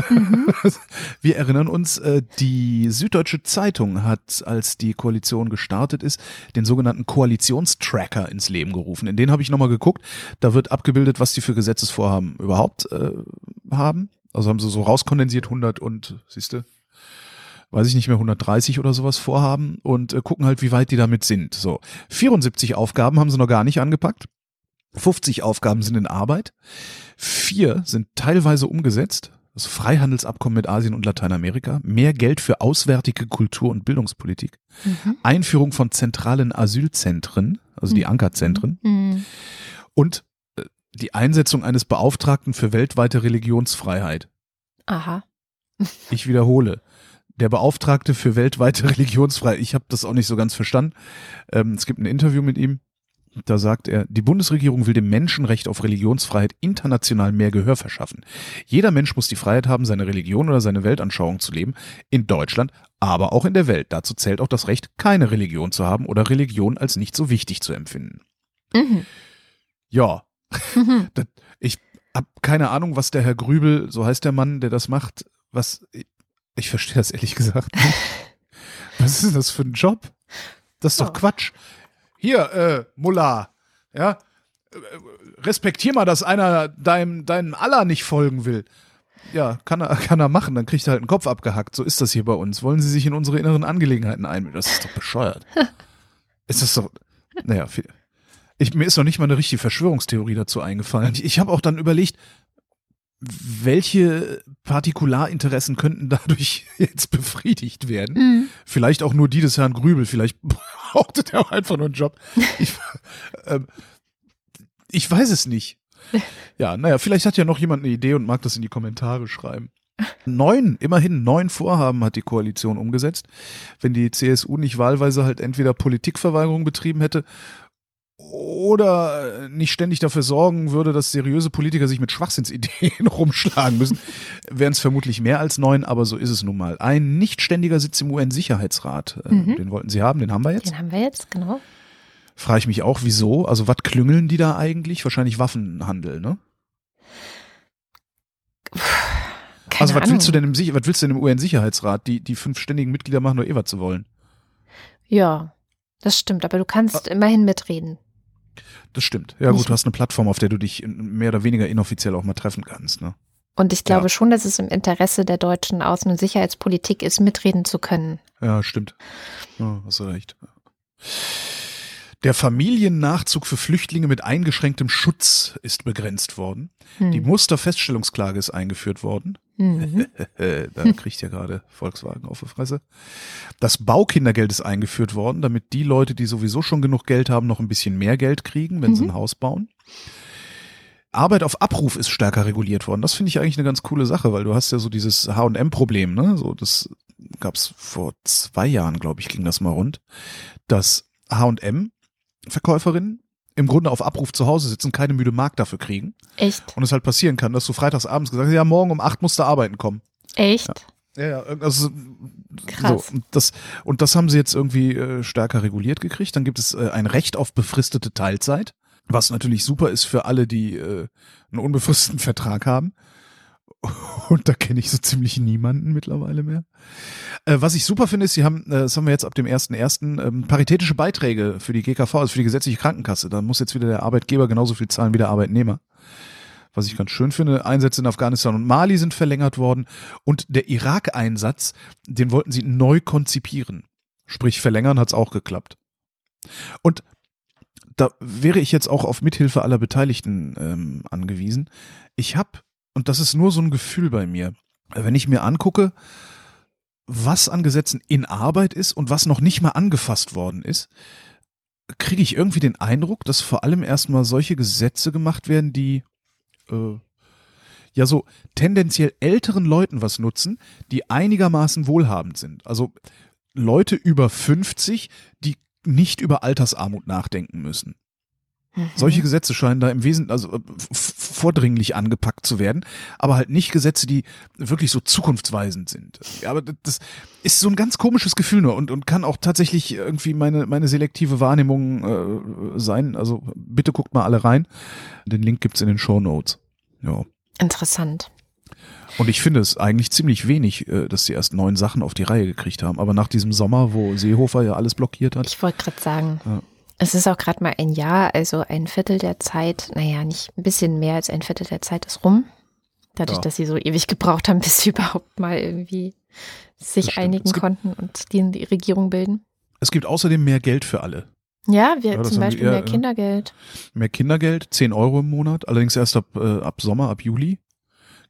Mhm. Wir erinnern uns, äh, die Süddeutsche Zeitung hat, als die Koalition gestartet ist, den sogenannten Koalitionstracker ins Leben gerufen. In den habe ich nochmal geguckt. Da wird abgebildet, was die für Gesetzesvorhaben überhaupt äh, haben. Also haben sie so rauskondensiert 100 und, siehst du, weiß ich nicht mehr, 130 oder sowas vorhaben und äh, gucken halt, wie weit die damit sind. So, 74 Aufgaben haben sie noch gar nicht angepackt. 50 Aufgaben sind in Arbeit. Vier sind teilweise umgesetzt. Das Freihandelsabkommen mit Asien und Lateinamerika, mehr Geld für auswärtige Kultur- und Bildungspolitik, mhm. Einführung von zentralen Asylzentren, also die mhm. Ankerzentren, mhm. und die Einsetzung eines Beauftragten für weltweite Religionsfreiheit. Aha. ich wiederhole. Der Beauftragte für weltweite Religionsfreiheit. Ich habe das auch nicht so ganz verstanden. Ähm, es gibt ein Interview mit ihm. Da sagt er, die Bundesregierung will dem Menschenrecht auf Religionsfreiheit international mehr Gehör verschaffen. Jeder Mensch muss die Freiheit haben, seine Religion oder seine Weltanschauung zu leben, in Deutschland, aber auch in der Welt. Dazu zählt auch das Recht, keine Religion zu haben oder Religion als nicht so wichtig zu empfinden. Mhm. Ja, Mhm. ich habe keine Ahnung, was der Herr Grübel, so heißt der Mann, der das macht, was, ich, verstehe das ehrlich gesagt nicht. Was ist das für ein Job? Das ist doch oh. Quatsch. Hier, äh, Mullah, ja, respektier mal, dass einer deinem, deinem Allah nicht folgen will. Ja, kann er, kann er machen, dann kriegt er halt einen Kopf abgehackt. So ist das hier bei uns. Wollen Sie sich in unsere inneren Angelegenheiten einmischen? Das ist doch bescheuert. ist das doch, naja, viel, ich, mir ist noch nicht mal eine richtige Verschwörungstheorie dazu eingefallen. Ich, ich habe auch dann überlegt, welche Partikularinteressen könnten dadurch jetzt befriedigt werden? Mhm. Vielleicht auch nur die des Herrn Grübel, vielleicht brauchte der auch einfach nur einen Job. Ich, ähm, ich weiß es nicht. Ja, naja, vielleicht hat ja noch jemand eine Idee und mag das in die Kommentare schreiben. Neun, immerhin neun Vorhaben hat die Koalition umgesetzt. Wenn die CSU nicht wahlweise halt entweder Politikverweigerung betrieben hätte oder nicht ständig dafür sorgen würde, dass seriöse Politiker sich mit Schwachsinnsideen rumschlagen müssen, wären es vermutlich mehr als neun, aber so ist es nun mal. Ein nicht ständiger Sitz im UN-Sicherheitsrat, äh, Mhm. den wollten Sie haben, den haben wir jetzt. Den haben wir jetzt, genau. Frage ich mich auch, wieso? Also was klüngeln die da eigentlich? Wahrscheinlich Waffenhandel, ne? Keine also was Ahnung. willst du denn im was willst du denn im UN-Sicherheitsrat? Die, die fünf ständigen Mitglieder machen nur eh, was sie wollen. Ja, das stimmt, aber du kannst immerhin mitreden. Das stimmt. Ja gut, du hast eine Plattform, auf der du dich mehr oder weniger inoffiziell auch mal treffen kannst, ne? Und ich glaube Ja. schon, dass es im Interesse der deutschen Außen- und Sicherheitspolitik ist, mitreden zu können. Ja, stimmt. Ja, hast du recht. Der Familiennachzug für Flüchtlinge mit eingeschränktem Schutz ist begrenzt worden. Hm. Die Musterfeststellungsklage ist eingeführt worden. Mhm. Da kriegt ja gerade Volkswagen auf die Fresse. Das Baukindergeld ist eingeführt worden, damit die Leute, die sowieso schon genug Geld haben, noch ein bisschen mehr Geld kriegen, wenn sie Mhm. ein Haus bauen. Arbeit auf Abruf ist stärker reguliert worden. Das finde ich eigentlich eine ganz coole Sache, weil du hast ja so dieses H&M-Problem, ne? So, das gab's vor zwei Jahren, glaube ich, ging das mal rund, dass H&M-Verkäuferinnen im Grunde auf Abruf zu Hause sitzen, keine müde Mark dafür kriegen Echt? und es halt passieren kann, dass du freitags abends gesagt hast, ja, morgen um acht musst du arbeiten kommen. Echt? Ja, ja, also Krass. So, und das und das haben sie jetzt irgendwie äh, stärker reguliert gekriegt. Dann gibt es äh, ein Recht auf befristete Teilzeit, was natürlich super ist für alle, die äh, einen unbefristeten Vertrag haben. Und da kenne ich so ziemlich niemanden mittlerweile mehr. Äh, was ich super finde, ist, sie haben, äh, das haben wir jetzt ab dem 1.1., ähm, paritätische Beiträge für die GKV, also für die gesetzliche Krankenkasse. Da muss jetzt wieder der Arbeitgeber genauso viel zahlen wie der Arbeitnehmer. Was ich ganz schön finde, Einsätze in Afghanistan und Mali sind verlängert worden und der Irak-Einsatz, den wollten sie neu konzipieren. Sprich, verlängern hat's auch geklappt. Und da wäre ich jetzt auch auf Mithilfe aller Beteiligten ähm, angewiesen. Ich habe, und das ist nur so ein Gefühl bei mir, wenn ich mir angucke, was an Gesetzen in Arbeit ist und was noch nicht mal angefasst worden ist, kriege ich irgendwie den Eindruck, dass vor allem erstmal solche Gesetze gemacht werden, die äh, ja so tendenziell älteren Leuten was nutzen, die einigermaßen wohlhabend sind. Also Leute über 50, die nicht über Altersarmut nachdenken müssen. Mhm. Solche Gesetze scheinen da im Wesentlichen also äh, vordringlich angepackt zu werden, aber halt nicht Gesetze, die wirklich so zukunftsweisend sind. Ja, aber das ist so ein ganz komisches Gefühl nur und, und kann auch tatsächlich irgendwie meine, meine selektive Wahrnehmung äh, sein. Also bitte guckt mal alle rein. Den Link gibt's in den Show Notes. Ja. Interessant. Und ich finde es eigentlich ziemlich wenig, äh, dass sie erst neun Sachen auf die Reihe gekriegt haben. Aber nach diesem Sommer, wo Seehofer ja alles blockiert hat, Ich wollte gerade sagen, Ja. Es ist auch gerade mal ein Jahr, also ein Viertel der Zeit, naja, nicht ein bisschen mehr als ein Viertel der Zeit ist rum. Dadurch, Ja. dass sie so ewig gebraucht haben, bis sie überhaupt mal irgendwie sich einigen konnten und die, die Regierung bilden. es gibt außerdem mehr Geld für alle. Ja, wir Ja, zum Beispiel wir- ja, mehr. Kindergeld. Mehr Kindergeld, 10 Euro im Monat, allerdings erst ab, äh, ab Sommer, ab Juli.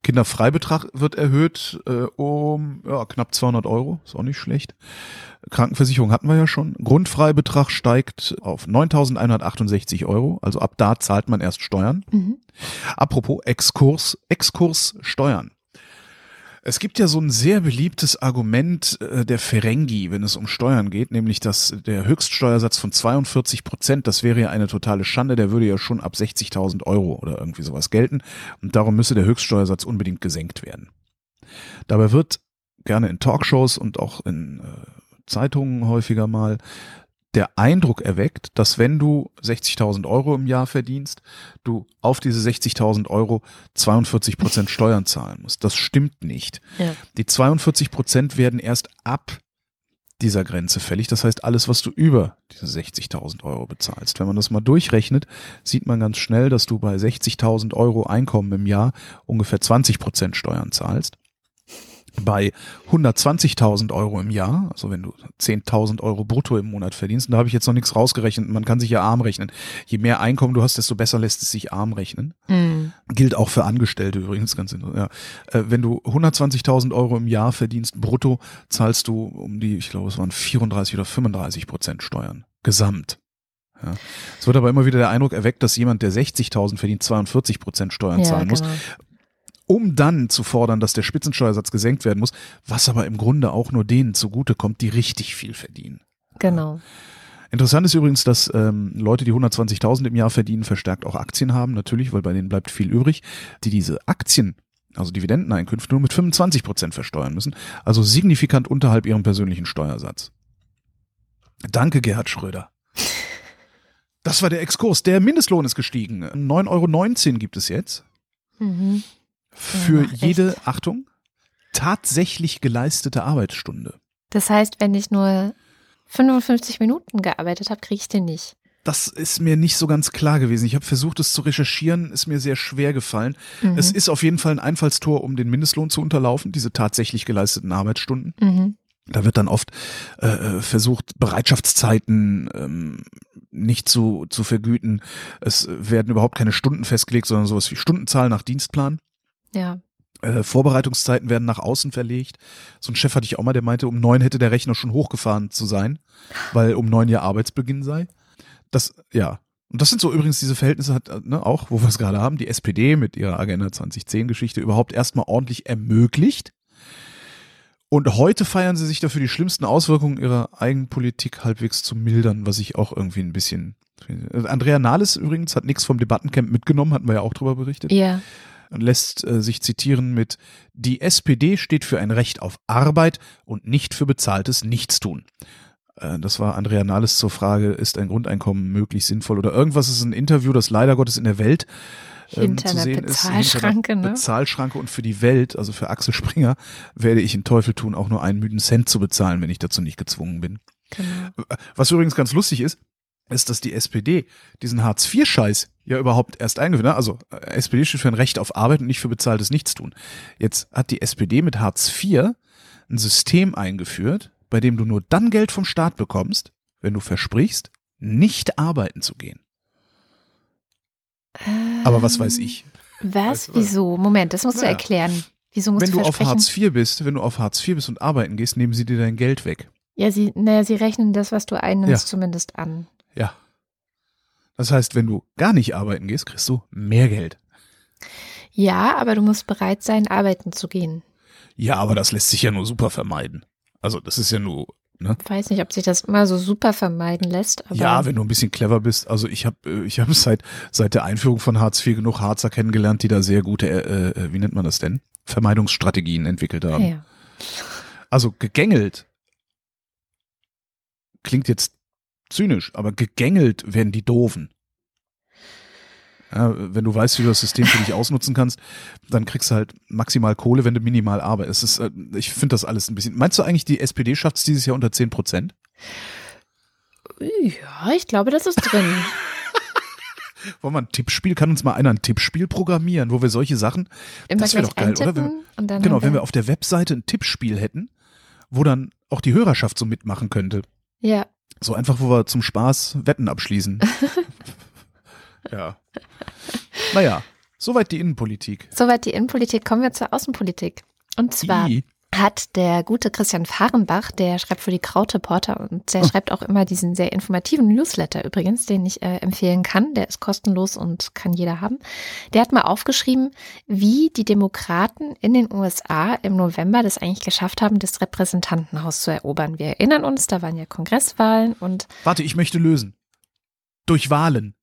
Kinderfreibetrag wird erhöht äh, um ja, knapp 200 Euro, ist auch nicht schlecht. Krankenversicherung hatten wir ja schon. Grundfreibetrag steigt auf 9.168 Euro, also ab da zahlt man erst Steuern. Mhm. Apropos Exkurs, Exkurs Steuern. Es gibt ja so ein sehr beliebtes Argument äh, der Ferengi, wenn es um Steuern geht, nämlich dass der Höchststeuersatz von 42 Prozent, das wäre ja eine totale Schande, der würde ja schon ab 60.000 Euro oder irgendwie sowas gelten und darum müsse der Höchststeuersatz unbedingt gesenkt werden. Dabei wird gerne in Talkshows und auch in äh, Zeitungen häufiger mal der Eindruck erweckt, dass wenn du 60.000 Euro im Jahr verdienst, du auf diese 60.000 Euro 42 Prozent Steuern zahlen musst. Das stimmt nicht. Ja. Die 42 Prozent werden erst ab dieser Grenze fällig. Das heißt, alles, was du über diese 60.000 Euro bezahlst. Wenn man das mal durchrechnet, sieht man ganz schnell, dass du bei 60.000 Euro Einkommen im Jahr ungefähr 20 Prozent Steuern zahlst. Bei 120.000 Euro im Jahr, also wenn du 10.000 Euro brutto im Monat verdienst, und da habe ich jetzt noch nichts rausgerechnet, man kann sich ja arm rechnen. Je mehr Einkommen du hast, desto besser lässt es sich arm rechnen. Mhm. Gilt auch für Angestellte übrigens ganz interessant. Ja. Äh, wenn du 120.000 Euro im Jahr verdienst brutto, zahlst du um die, ich glaube es waren 34 oder 35 Prozent Steuern. Gesamt. Ja. Es wird aber immer wieder der Eindruck erweckt, dass jemand, der 60.000 verdient, 42 Prozent Steuern Ja, zahlen muss genau. Um dann zu fordern, dass der Spitzensteuersatz gesenkt werden muss, was aber im Grunde auch nur denen zugutekommt, die richtig viel verdienen. Genau. Interessant ist übrigens, dass ähm, Leute, die 120.000 im Jahr verdienen, verstärkt auch Aktien haben, natürlich, weil bei denen bleibt viel übrig, die diese Aktien, also Dividendeneinkünfte, nur mit 25 Prozent versteuern müssen, also signifikant unterhalb ihrem persönlichen Steuersatz. Danke, Gerhard Schröder. Das war der Exkurs. Der Mindestlohn ist gestiegen. 9,19 Euro gibt es jetzt Mhm. Für Ja, echt. jede, Achtung, tatsächlich geleistete Arbeitsstunde. Das heißt, wenn ich nur 55 Minuten gearbeitet habe, kriege ich den nicht. Das ist mir nicht so ganz klar gewesen. Ich habe versucht, es zu recherchieren, ist mir sehr schwer gefallen. Mhm. Es ist auf jeden Fall ein Einfallstor, um den Mindestlohn zu unterlaufen, diese tatsächlich geleisteten Arbeitsstunden. Mhm. Da wird dann oft äh, äh, versucht, Bereitschaftszeiten ähm, nicht zu, zu vergüten. Es werden überhaupt keine Stunden festgelegt, sondern sowas wie Stundenzahl nach Dienstplan. Ja. Äh, Vorbereitungszeiten werden nach außen verlegt. So ein Chef hatte ich auch mal, der meinte, um neun hätte der Rechner schon hochgefahren zu sein, weil um neun ja Arbeitsbeginn sei. Das, ja. Und das sind so übrigens diese Verhältnisse hat, äh, ne, auch, wo wir es gerade haben, die SPD mit ihrer Agenda 2010-Geschichte überhaupt erstmal ordentlich ermöglicht. Und heute feiern sie sich dafür, die schlimmsten Auswirkungen ihrer eigenen Politik halbwegs zu mildern, was ich auch irgendwie ein bisschen. Äh, Andrea Nahles übrigens hat nichts vom Debattencamp mitgenommen, hatten wir ja auch drüber berichtet Ja. Und lässt äh, sich zitieren mit Die SPD steht für ein Recht auf Arbeit und nicht für bezahltes Nichtstun. Äh, das war Andrea Nahles zur Frage, ist ein Grundeinkommen möglich sinnvoll oder irgendwas ist ein Interview, das leider Gottes in der Welt ähm, Hinter zu sehen ist. Bezahlschranke, einer ne? Bezahlschranke und für die Welt, also für Axel Springer, werde ich in Teufel tun, auch nur einen müden Cent zu bezahlen, wenn ich dazu nicht gezwungen bin. Genau. Was übrigens ganz lustig ist, ist, dass die SPD diesen Hartz-IV-Scheiß ja überhaupt erst eingeführt hat. Also äh, SPD steht für ein Recht auf Arbeit und nicht für bezahltes Nichtstun. Jetzt hat die SPD mit Hartz IV ein System eingeführt, bei dem du nur dann Geld vom Staat bekommst, wenn du versprichst, nicht arbeiten zu gehen. Aber was weiß ich? Was? Du was? Wieso? Moment, das musst du Naja. erklären. Wieso musst Wenn du du auf? Hartz IV bist, wenn du auf Hartz IV bist und arbeiten gehst, nehmen sie dir dein Geld weg. Ja, sie, naja, sie rechnen das, was du einnimmst, Ja. zumindest an. Ja. Das heißt, wenn du gar nicht arbeiten gehst, kriegst du mehr Geld. Ja, aber du musst bereit sein, arbeiten zu gehen. Ja, aber das lässt sich ja nur super vermeiden. Also das ist ja nur, ne? Ich weiß nicht, ob sich das immer so super vermeiden lässt, ja, wenn du ein bisschen clever bist. Also ich habe ich hab seit seit der Einführung von Hartz IV genug Harzer kennengelernt, die da sehr gute, äh, äh, wie nennt man das denn? Vermeidungsstrategien entwickelt haben. ja. Also gegängelt klingt jetzt zynisch, aber gegängelt werden die Doofen. Ja, wenn du weißt, wie du das System für dich ausnutzen kannst, dann kriegst du halt maximal Kohle, wenn du minimal arbeitest. Es ist, äh, ich finde das alles ein bisschen. Meinst du eigentlich, die SPD schafft es dieses Jahr unter 10 Prozent? ja, ich glaube, das ist drin. Wollen wir ein Tippspiel? Kann uns mal einer ein Tippspiel programmieren, wo wir solche Sachen. Immer Das wäre doch geil, oder? Wenn, dann genau, wenn wir auf der Webseite ein Tippspiel hätten, wo dann auch die Hörerschaft so mitmachen könnte. ja, So einfach, wo wir zum Spaß Wetten abschließen. ja. Naja, soweit die Innenpolitik. soweit die Innenpolitik. Kommen wir zur Außenpolitik. Und zwar I. hat der gute Christian Fahrenbach, der schreibt für die Krautreporter und der schreibt auch immer diesen sehr informativen Newsletter übrigens, den ich äh, empfehlen kann. Der ist kostenlos und kann jeder haben. Der hat mal aufgeschrieben, wie die Demokraten in den USA im November das eigentlich geschafft haben, das Repräsentantenhaus zu erobern. Wir erinnern uns, da waren ja Kongresswahlen und Warte, ich möchte lösen. Durch Wahlen.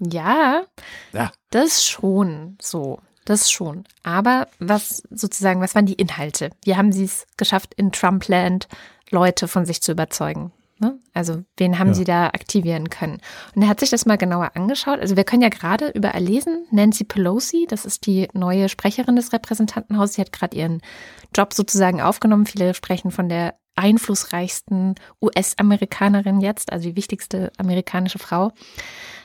ja, Ja. das schon so. Das schon. Aber was sozusagen, was waren die Inhalte? Wie haben sie es geschafft, in Trumpland Leute von sich zu überzeugen? Ne? Also, wen haben Ja. sie da aktivieren können? Und er hat sich das mal genauer angeschaut. Also, wir können ja gerade überall lesen, Nancy Pelosi, das ist die neue Sprecherin des Repräsentantenhauses, sie hat gerade ihren Job sozusagen aufgenommen. Viele sprechen von der einflussreichsten US-Amerikanerin jetzt, also die wichtigste amerikanische Frau.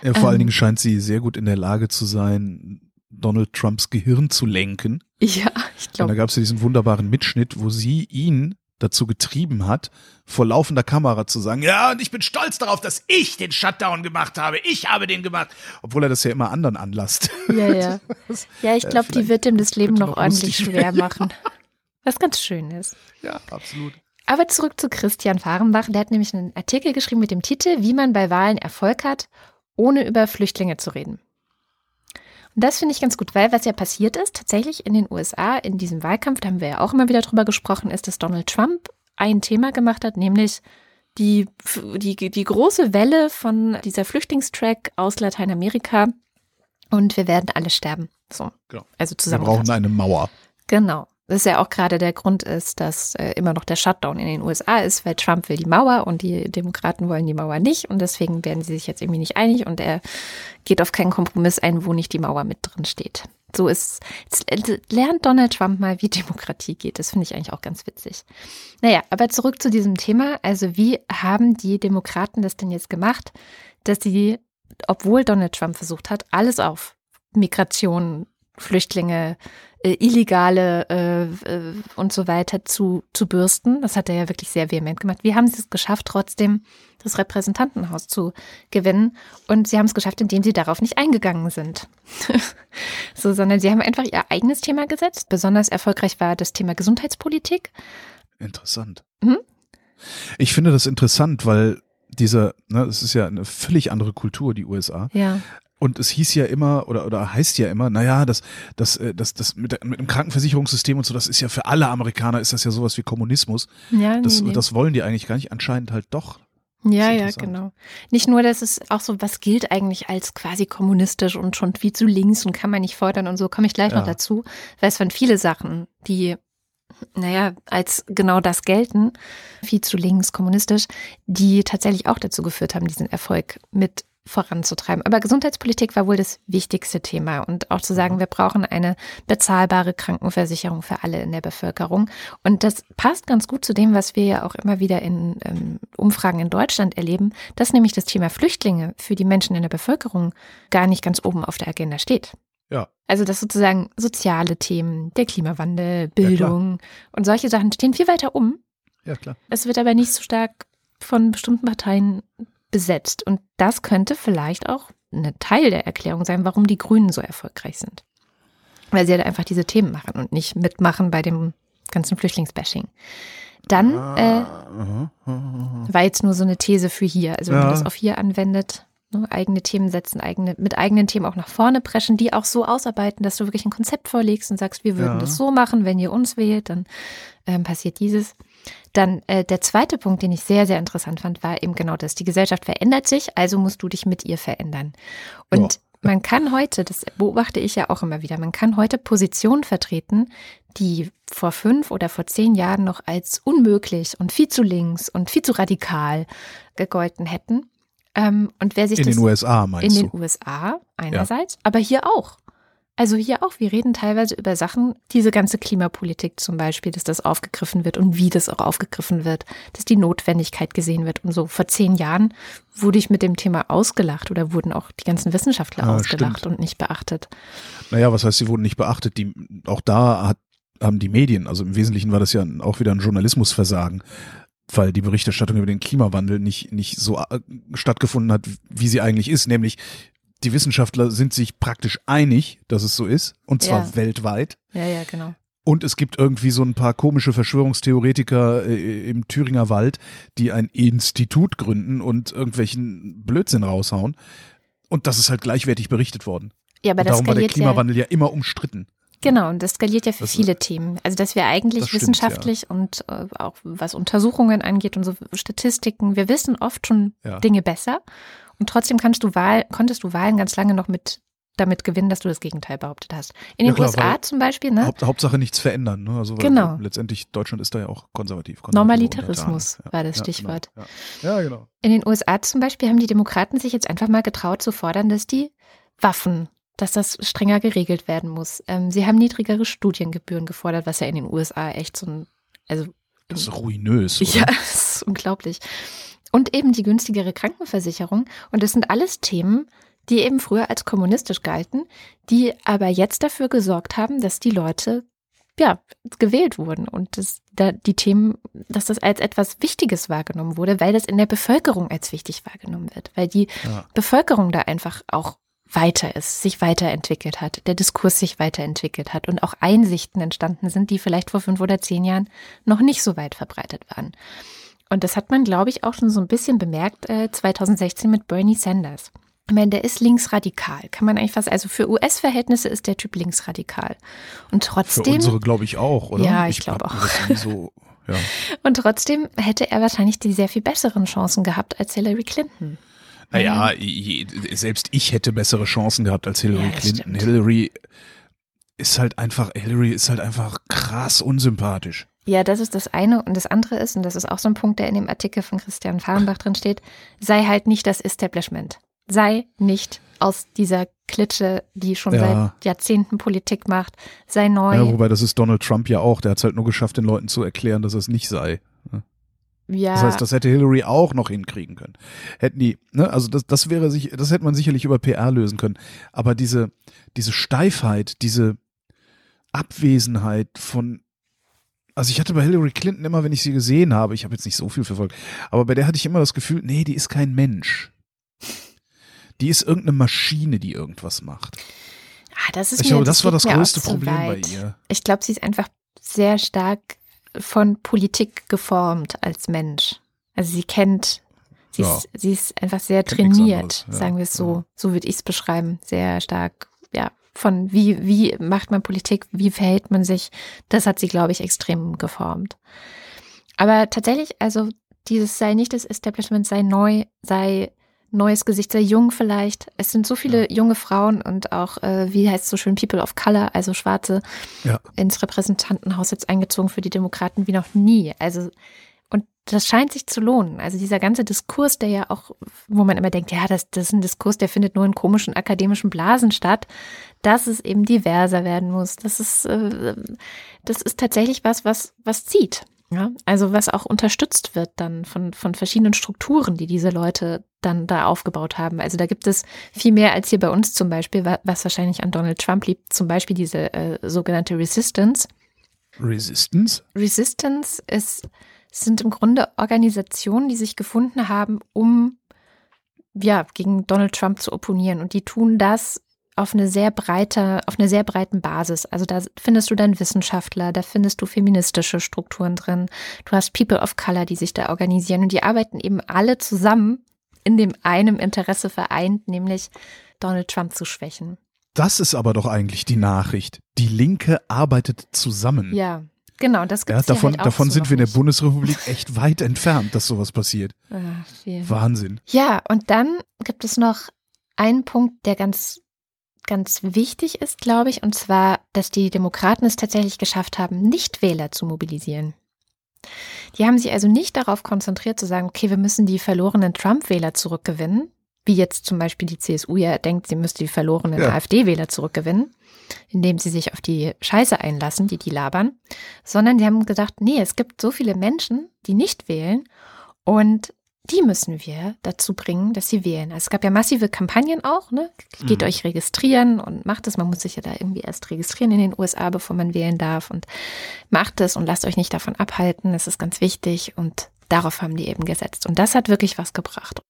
Ja, vor Ähm. allen Dingen scheint sie sehr gut in der Lage zu sein, Donald Trumps Gehirn zu lenken. Ja, ich Und glaube. da gab es ja diesen wunderbaren Mitschnitt, wo sie ihn dazu getrieben hat, vor laufender Kamera zu sagen, ja, und ich bin stolz darauf, dass ich den Shutdown gemacht habe. Ich habe den gemacht. Obwohl er das ja immer anderen anlasst. Ja, ja. Ja, ich glaube, die vielleicht wird ihm das Leben noch noch ordentlich schwer machen. Was ganz schön ist. ja, absolut. Aber zurück zu Christian Fahrenbach. Der hat nämlich einen Artikel geschrieben mit dem Titel Wie man bei Wahlen Erfolg hat, ohne über Flüchtlinge zu reden. Und das finde ich ganz gut, weil was ja passiert ist, tatsächlich in den USA, in diesem Wahlkampf, da haben wir ja auch immer wieder drüber gesprochen, ist, dass Donald Trump ein Thema gemacht hat, nämlich die, die, die große Welle von dieser Flüchtlingstrack aus Lateinamerika und wir werden alle sterben. So. Genau. Also Wir zusammengefasst. brauchen eine Mauer. Genau. Das ist ja auch gerade der Grund ist, dass äh, immer noch der Shutdown in den USA ist, weil Trump will die Mauer und die Demokraten wollen die Mauer nicht und deswegen werden sie sich jetzt irgendwie nicht einig und er geht auf keinen Kompromiss ein, wo nicht die Mauer mit drin steht. So ist, lernt Donald Trump mal, wie Demokratie geht. Das finde ich eigentlich auch ganz witzig. Naja, aber zurück zu diesem Thema. Also wie haben die Demokraten das denn jetzt gemacht, dass sie, obwohl Donald Trump versucht hat, alles auf Migration, Flüchtlinge, äh, Illegale äh, äh, und so weiter zu, zu bürsten. Das hat er ja wirklich sehr vehement gemacht. Wie haben sie es geschafft, trotzdem das Repräsentantenhaus zu gewinnen? Und sie haben es geschafft, indem sie darauf nicht eingegangen sind. so, sondern sie haben einfach ihr eigenes Thema gesetzt. Besonders erfolgreich war das Thema Gesundheitspolitik. Interessant. Mhm. Ich finde das interessant, weil dieser, ne, es ist ja eine völlig andere Kultur, die USA. Ja. Und es hieß ja immer, oder, oder heißt ja immer, naja, das, das, äh, das, das mit, mit dem Krankenversicherungssystem und so, das ist ja für alle Amerikaner, ist das ja sowas wie Kommunismus. Ja, Das, nee, nee. das wollen die eigentlich gar nicht, anscheinend halt doch. Ja, ja, genau. Nicht nur, dass es auch so, was gilt eigentlich als quasi kommunistisch und schon viel zu links und kann man nicht fordern und so, komme ich gleich Ja. noch dazu, weil es waren viele Sachen, die, naja, als genau das gelten, viel zu links, kommunistisch, die tatsächlich auch dazu geführt haben, diesen Erfolg mit voranzutreiben. Aber Gesundheitspolitik war wohl das wichtigste Thema und auch zu sagen, wir brauchen eine bezahlbare Krankenversicherung für alle in der Bevölkerung. Und das passt ganz gut zu dem, was wir ja auch immer wieder in ähm, Umfragen in Deutschland erleben, dass nämlich das Thema Flüchtlinge für die Menschen in der Bevölkerung gar nicht ganz oben auf der Agenda steht. Ja. Also dass sozusagen soziale Themen, der Klimawandel, Bildung und solche Sachen stehen viel weiter um. Ja, klar. Es wird aber nicht so stark von bestimmten Parteien besetzt. Und das könnte vielleicht auch ein Teil der Erklärung sein, warum die Grünen so erfolgreich sind. Weil sie halt einfach diese Themen machen und nicht mitmachen bei dem ganzen Flüchtlingsbashing. Dann äh, Aha, aha. war jetzt nur so eine These für hier. Also wenn Ja. man das auf hier anwendet, ne, eigene Themen setzen, eigene, mit eigenen Themen auch nach vorne preschen, die auch so ausarbeiten, dass du wirklich ein Konzept vorlegst und sagst, wir würden Ja. das so machen, wenn ihr uns wählt, dann ähm, passiert dieses. Dann äh, der zweite Punkt, den ich sehr, sehr interessant fand, war eben genau das. Die Gesellschaft verändert sich, also musst du dich mit ihr verändern. Und Ja. man kann heute, das beobachte ich ja auch immer wieder, man kann heute Positionen vertreten, die vor fünf oder vor zehn Jahren noch als unmöglich und viel zu links und viel zu radikal gegolten hätten. Ähm, und wer sich In das den USA meinst in den du? USA einerseits, aber hier auch. Also hier auch. Wir reden teilweise über Sachen, diese ganze Klimapolitik zum Beispiel, dass das aufgegriffen wird und wie das auch aufgegriffen wird, dass die Notwendigkeit gesehen wird und so. Vor zehn Jahren wurde ich mit dem Thema ausgelacht oder wurden auch die ganzen Wissenschaftler Ah, ausgelacht stimmt. und nicht beachtet. Naja, was heißt, sie wurden nicht beachtet? Die, auch da hat, haben die Medien, also im Wesentlichen war das ja auch wieder ein Journalismusversagen, weil die Berichterstattung über den Klimawandel nicht, nicht so äh, stattgefunden hat, wie sie eigentlich ist. Nämlich, die Wissenschaftler sind sich praktisch einig, dass es so ist, und zwar Ja. weltweit. Ja, ja, genau. Und es gibt irgendwie so ein paar komische Verschwörungstheoretiker äh, im Thüringer Wald, die ein Institut gründen und irgendwelchen Blödsinn raushauen. Und das ist halt gleichwertig berichtet worden. Ja, aber und das darum war der skaliert ja. Klimawandel ja immer umstritten. Genau, und das skaliert ja für Das- viele Themen. Also, dass wir eigentlich Das stimmt, wissenschaftlich und äh, auch was Untersuchungen angeht und so Statistiken, wir wissen oft schon Ja. Dinge besser. Und trotzdem kannst du Wahl, konntest du Wahlen ganz lange noch mit damit gewinnen, dass du das Gegenteil behauptet hast. In Ja, den klar, USA zum Beispiel, ne? Haupt, Hauptsache nichts verändern. Ne? Also Genau. letztendlich Deutschland ist da ja auch konservativ. konservativ Normalitarismus untertan. war das ja, Stichwort. Genau. Ja. ja, genau. In den USA zum Beispiel haben die Demokraten sich jetzt einfach mal getraut zu fordern, dass die Waffen, dass das strenger geregelt werden muss. Ähm, sie haben niedrigere Studiengebühren gefordert, was ja in den USA echt so ein, also Das ist ruinös. Oder? Ja, das ist unglaublich. Und eben die günstigere Krankenversicherung. Und das sind alles Themen, die eben früher als kommunistisch galten, die aber jetzt dafür gesorgt haben, dass die Leute ja, gewählt wurden und das, da, die Themen, dass das als etwas Wichtiges wahrgenommen wurde, weil das in der Bevölkerung als wichtig wahrgenommen wird, weil die ja. Bevölkerung da einfach auch weiter ist, sich weiterentwickelt hat, der Diskurs sich weiterentwickelt hat und auch Einsichten entstanden sind, die vielleicht vor fünf oder zehn Jahren noch nicht so weit verbreitet waren. Und das hat man, glaube ich, auch schon so ein bisschen bemerkt äh, 2016 mit Bernie Sanders. Ich meine, der ist linksradikal. Kann man eigentlich fast, also für US-Verhältnisse ist der Typ linksradikal. Und trotzdem. Für unsere, glaube ich, auch, oder? Ja, ich, ich glaube auch. So, ja. Und trotzdem hätte er wahrscheinlich die sehr viel besseren Chancen gehabt als Hillary Clinton. Naja, mhm. selbst ich hätte bessere Chancen gehabt als Hillary ja, Clinton. Stimmt. Hillary ist halt einfach, Hillary ist halt einfach krass unsympathisch. Ja, das ist das eine. Und das andere ist, und das ist auch so ein Punkt, der in dem Artikel von Christian Fahrenbach drin steht, sei halt nicht das Establishment sei nicht aus dieser Klitsche, die schon ja. seit Jahrzehnten Politik macht, sei neu. Ja, wobei das ist Donald Trump ja auch. Der hat es halt nur geschafft, den Leuten zu erklären, dass es nicht sei. Ja. Das heißt, das hätte Hillary auch noch hinkriegen können. Hätten die, ne, also das, das wäre sich, das hätte man sicherlich über PR lösen können. Aber diese, diese Steifheit, diese Abwesenheit von also ich hatte bei Hillary Clinton immer, wenn ich sie gesehen habe, ich habe jetzt nicht so viel verfolgt, aber bei der hatte ich immer das Gefühl, nee, die ist kein Mensch die ist irgendeine Maschine, die irgendwas macht. Ah, das ist ich glaube, das war das größte Problem weit. bei ihr. Ich glaube, sie ist einfach sehr stark von Politik geformt als Mensch. Also sie kennt, sie, ja. ist, sie ist einfach sehr kennt trainiert, ja. sagen wir es so. Ja. So würde ich es beschreiben. Sehr stark, ja, von wie, wie macht man Politik, wie verhält man sich. Das hat sie, glaube ich, extrem geformt. Aber tatsächlich, also dieses sei nicht das Establishment, sei neu, sei neues Gesicht, sehr jung vielleicht. Es sind so viele junge Frauen und auch, äh, wie heißt es so schön, People of Color, also Schwarze, ja. ins Repräsentantenhaus jetzt eingezogen für die Demokraten wie noch nie. Also, und das scheint sich zu lohnen. Also dieser ganze Diskurs, der ja auch, wo man immer denkt, ja, das, das ist ein Diskurs, der findet nur in komischen akademischen Blasen statt, dass es eben diverser werden muss. Das ist, äh, das ist tatsächlich was, was, was zieht. Ja, also was auch unterstützt wird dann von, von verschiedenen Strukturen, die diese Leute dann da aufgebaut haben. Also da gibt es viel mehr als hier bei uns zum Beispiel, was wahrscheinlich an Donald Trump liegt, zum Beispiel diese äh, sogenannte Resistance. Resistance? Resistance ist, sind im Grunde Organisationen, die sich gefunden haben, um ja, gegen Donald Trump zu opponieren. Und die tun das auf eine sehr breite, auf einer sehr breiten Basis. Also da findest du dann Wissenschaftler, da findest du feministische Strukturen drin. Du hast People of Color, die sich da organisieren und die arbeiten eben alle zusammen in dem einem Interesse vereint, nämlich Donald Trump zu schwächen. Das ist aber doch eigentlich die Nachricht. Die Linke arbeitet zusammen. Ja, Genau, das gibt's ja, davon, halt davon so sind wir in der. Bundesrepublik echt weit entfernt, dass sowas passiert. Ach, Wahnsinn. Ja, und dann gibt es noch einen Punkt, der ganz ganz wichtig ist, glaube ich, und zwar, dass die Demokraten es tatsächlich geschafft haben, Nichtwähler zu mobilisieren. Die haben sich also nicht darauf konzentriert zu sagen, okay, wir müssen die verlorenen Trump-Wähler zurückgewinnen, wie jetzt zum Beispiel die CSU ja denkt, sie müsste die verlorenen ja. AfD-Wähler zurückgewinnen, indem sie sich auf die Scheiße einlassen, die die labern, sondern die haben gesagt, nee, es gibt so viele Menschen, die nicht wählen und die müssen wir dazu bringen, dass sie wählen. Also es gab ja massive Kampagnen auch, ne? Geht mhm. euch registrieren und macht es. Man muss sich ja da irgendwie erst registrieren in den USA, bevor man wählen darf. Und macht es und lasst euch nicht davon abhalten. Das ist ganz wichtig. Und darauf haben die eben gesetzt. Und das hat wirklich was gebracht.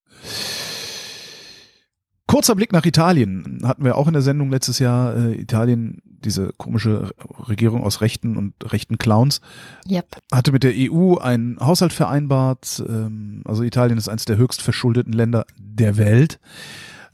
Kurzer Blick nach Italien. Hatten wir auch in der Sendung letztes Jahr. Äh, Italien, diese komische Regierung aus rechten und rechten Clowns, yep. hatte mit der EU einen Haushalt vereinbart. Ähm, also Italien ist eines der höchst verschuldeten Länder der Welt.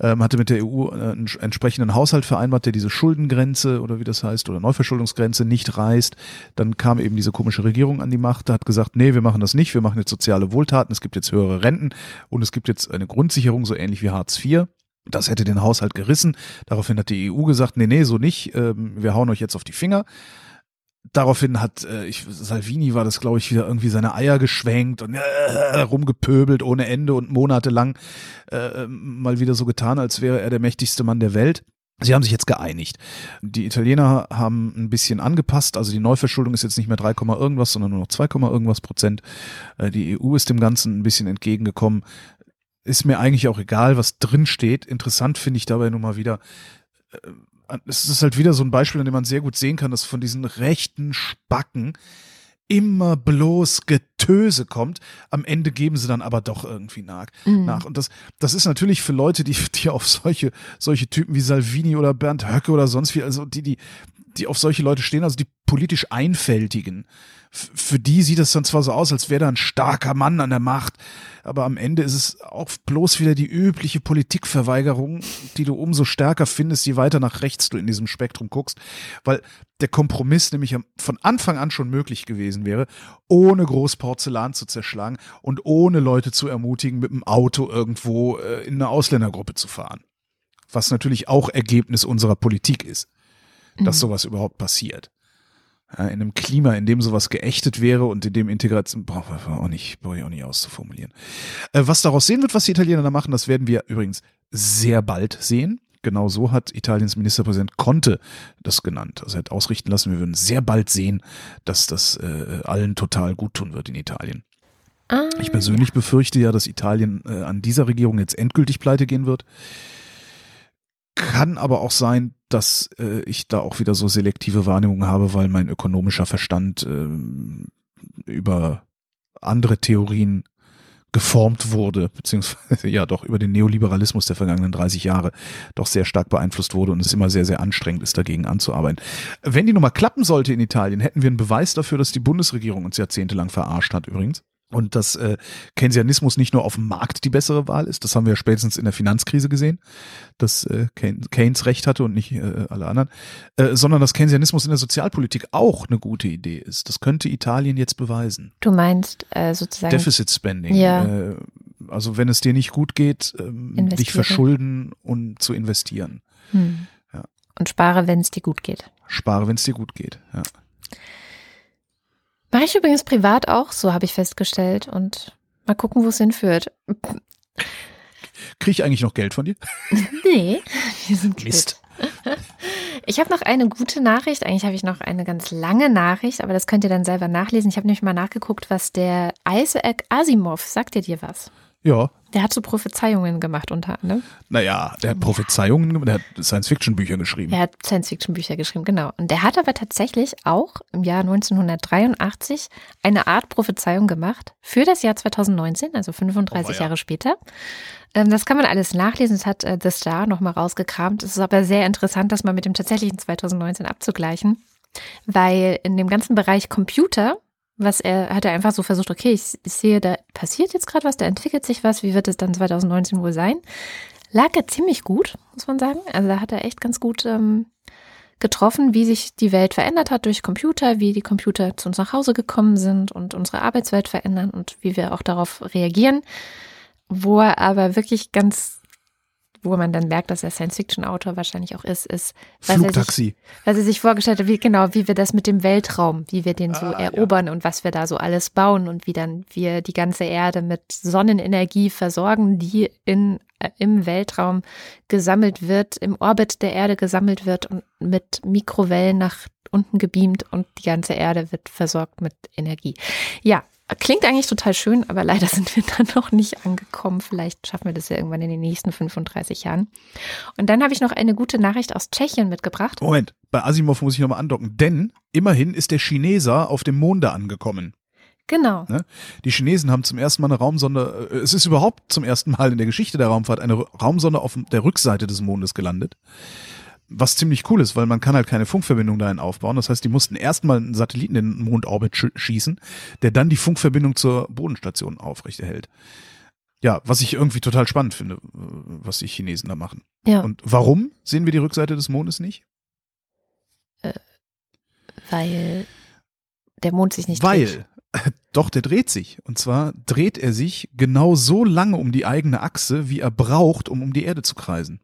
Ähm, hatte mit der EU einen entsprechenden Haushalt vereinbart, der diese Schuldengrenze oder wie das heißt, oder Neuverschuldungsgrenze nicht reißt. Dann kam eben diese komische Regierung an die Macht, hat gesagt, nee, wir machen das nicht, wir machen jetzt soziale Wohltaten, es gibt jetzt höhere Renten und es gibt jetzt eine Grundsicherung, so ähnlich wie Hartz IV. Das hätte den Haushalt gerissen. Daraufhin hat die EU gesagt, nee, nee, so nicht. Ähm, wir hauen euch jetzt auf die Finger. Daraufhin hat äh, ich, Salvini war das, glaube ich, wieder irgendwie seine Eier geschwenkt und äh, rumgepöbelt ohne Ende und monatelang äh, mal wieder so getan, als wäre er der mächtigste Mann der Welt. Sie haben sich jetzt geeinigt. Die Italiener haben ein bisschen angepasst, also die Neuverschuldung ist jetzt nicht mehr 3, irgendwas, sondern nur noch 2, irgendwas Prozent. Äh, die EU ist dem Ganzen ein bisschen entgegengekommen ist mir eigentlich auch egal, was drin steht. Interessant finde ich dabei nur mal wieder, äh, es ist halt wieder so ein Beispiel, an dem man sehr gut sehen kann, dass von diesen rechten Spacken immer bloß Getöse kommt. Am Ende geben sie dann aber doch irgendwie nach. Mhm. nach. Und das, das ist natürlich für Leute, die, die auf solche, solche Typen wie Salvini oder Bernd Höcke oder sonst wie, also die, die, die auf solche Leute stehen, also die politisch Einfältigen, für die sieht es dann zwar so aus, als wäre da ein starker Mann an der Macht, aber am Ende ist es auch bloß wieder die übliche Politikverweigerung, die du umso stärker findest, je weiter nach rechts du in diesem Spektrum guckst, weil der Kompromiss nämlich von Anfang an schon möglich gewesen wäre, ohne groß Porzellan zu zerschlagen und ohne Leute zu ermutigen, mit dem Auto irgendwo äh, in eine Ausländergruppe zu fahren. Was natürlich auch Ergebnis unserer Politik ist, dass mhm. sowas überhaupt passiert in einem Klima, in dem sowas geächtet wäre und in dem Integration, brauche ich auch nicht, brauche ich auch nicht auszuformulieren. Äh, was daraus sehen wird, was die Italiener da machen, das werden wir übrigens sehr bald sehen. Genau so hat Italiens Ministerpräsident Conte das genannt. Also er hat ausrichten lassen, wir würden sehr bald sehen, dass das äh, allen total gut tun wird in Italien. Ah, ich persönlich ja. befürchte ja, dass Italien äh, an dieser Regierung jetzt endgültig pleite gehen wird. Kann aber auch sein, dass äh, ich da auch wieder so selektive Wahrnehmungen habe, weil mein ökonomischer Verstand äh, über andere Theorien geformt wurde, beziehungsweise ja doch über den Neoliberalismus der vergangenen 30 Jahre doch sehr stark beeinflusst wurde und es immer sehr, sehr anstrengend ist, dagegen anzuarbeiten. Wenn die Nummer klappen sollte in Italien, hätten wir einen Beweis dafür, dass die Bundesregierung uns jahrzehntelang verarscht hat übrigens und dass äh, Keynesianismus nicht nur auf dem Markt die bessere Wahl ist, das haben wir ja spätestens in der Finanzkrise gesehen, dass äh, Keynes recht hatte und nicht äh, alle anderen, äh, sondern dass Keynesianismus in der Sozialpolitik auch eine gute Idee ist. Das könnte Italien jetzt beweisen. Du meinst äh, sozusagen Deficit Spending. Ja. Äh, also wenn es dir nicht gut geht, ähm, dich verschulden und zu investieren. Hm. Ja. Und spare, wenn es dir gut geht. Spare, wenn es dir gut geht. Ja. Mache ich übrigens privat auch, so habe ich festgestellt. Und mal gucken, wo es hinführt. Kriege ich eigentlich noch Geld von dir? Nee, wir sind Mist. Ich habe noch eine gute Nachricht. Eigentlich habe ich noch eine ganz lange Nachricht, aber das könnt ihr dann selber nachlesen. Ich habe nämlich mal nachgeguckt, was der Isaac Asimov, sagt ihr dir was? Ja. Der hat so Prophezeiungen gemacht unter anderem. Naja, der hat Prophezeiungen gemacht, der hat Science-Fiction-Bücher geschrieben. Er hat Science-Fiction-Bücher geschrieben, genau. Und der hat aber tatsächlich auch im Jahr 1983 eine Art Prophezeiung gemacht für das Jahr 2019, also 35 oh, ja. Jahre später. Ähm, das kann man alles nachlesen. Das hat äh, The Star nochmal rausgekramt. Es ist aber sehr interessant, das mal mit dem tatsächlichen 2019 abzugleichen, weil in dem ganzen Bereich Computer was er hat er einfach so versucht, okay, ich, ich sehe, da passiert jetzt gerade was, da entwickelt sich was, wie wird es dann 2019 wohl sein? Lag er ziemlich gut, muss man sagen. Also da hat er echt ganz gut ähm, getroffen, wie sich die Welt verändert hat durch Computer, wie die Computer zu uns nach Hause gekommen sind und unsere Arbeitswelt verändern und wie wir auch darauf reagieren. Wo er aber wirklich ganz wo man dann merkt, dass er Science-Fiction-Autor wahrscheinlich auch ist, ist, was Flugtaxi. er, sich, was er sich vorgestellt hat, wie genau, wie wir das mit dem Weltraum, wie wir den so ah, erobern ja. und was wir da so alles bauen und wie dann wir die ganze Erde mit Sonnenenergie versorgen, die in, äh, im Weltraum gesammelt wird, im Orbit der Erde gesammelt wird und mit Mikrowellen nach unten gebeamt und die ganze Erde wird versorgt mit Energie. Ja, Klingt eigentlich total schön, aber leider sind wir dann noch nicht angekommen. Vielleicht schaffen wir das ja irgendwann in den nächsten 35 Jahren. Und dann habe ich noch eine gute Nachricht aus Tschechien mitgebracht. Moment, bei Asimov muss ich nochmal andocken, denn immerhin ist der Chineser auf dem Monde angekommen. Genau. Ne? Die Chinesen haben zum ersten Mal eine Raumsonde, äh, es ist überhaupt zum ersten Mal in der Geschichte der Raumfahrt eine Raumsonde auf der Rückseite des Mondes gelandet was ziemlich cool ist, weil man kann halt keine Funkverbindung dahin aufbauen. Das heißt, die mussten erstmal einen Satelliten in den Mondorbit sch schießen, der dann die Funkverbindung zur Bodenstation aufrechterhält. Ja, was ich irgendwie total spannend finde, was die Chinesen da machen. Ja. Und warum sehen wir die Rückseite des Mondes nicht? Äh, weil der Mond sich nicht weil, dreht. Weil, doch, der dreht sich. Und zwar dreht er sich genau so lange um die eigene Achse, wie er braucht, um um die Erde zu kreisen.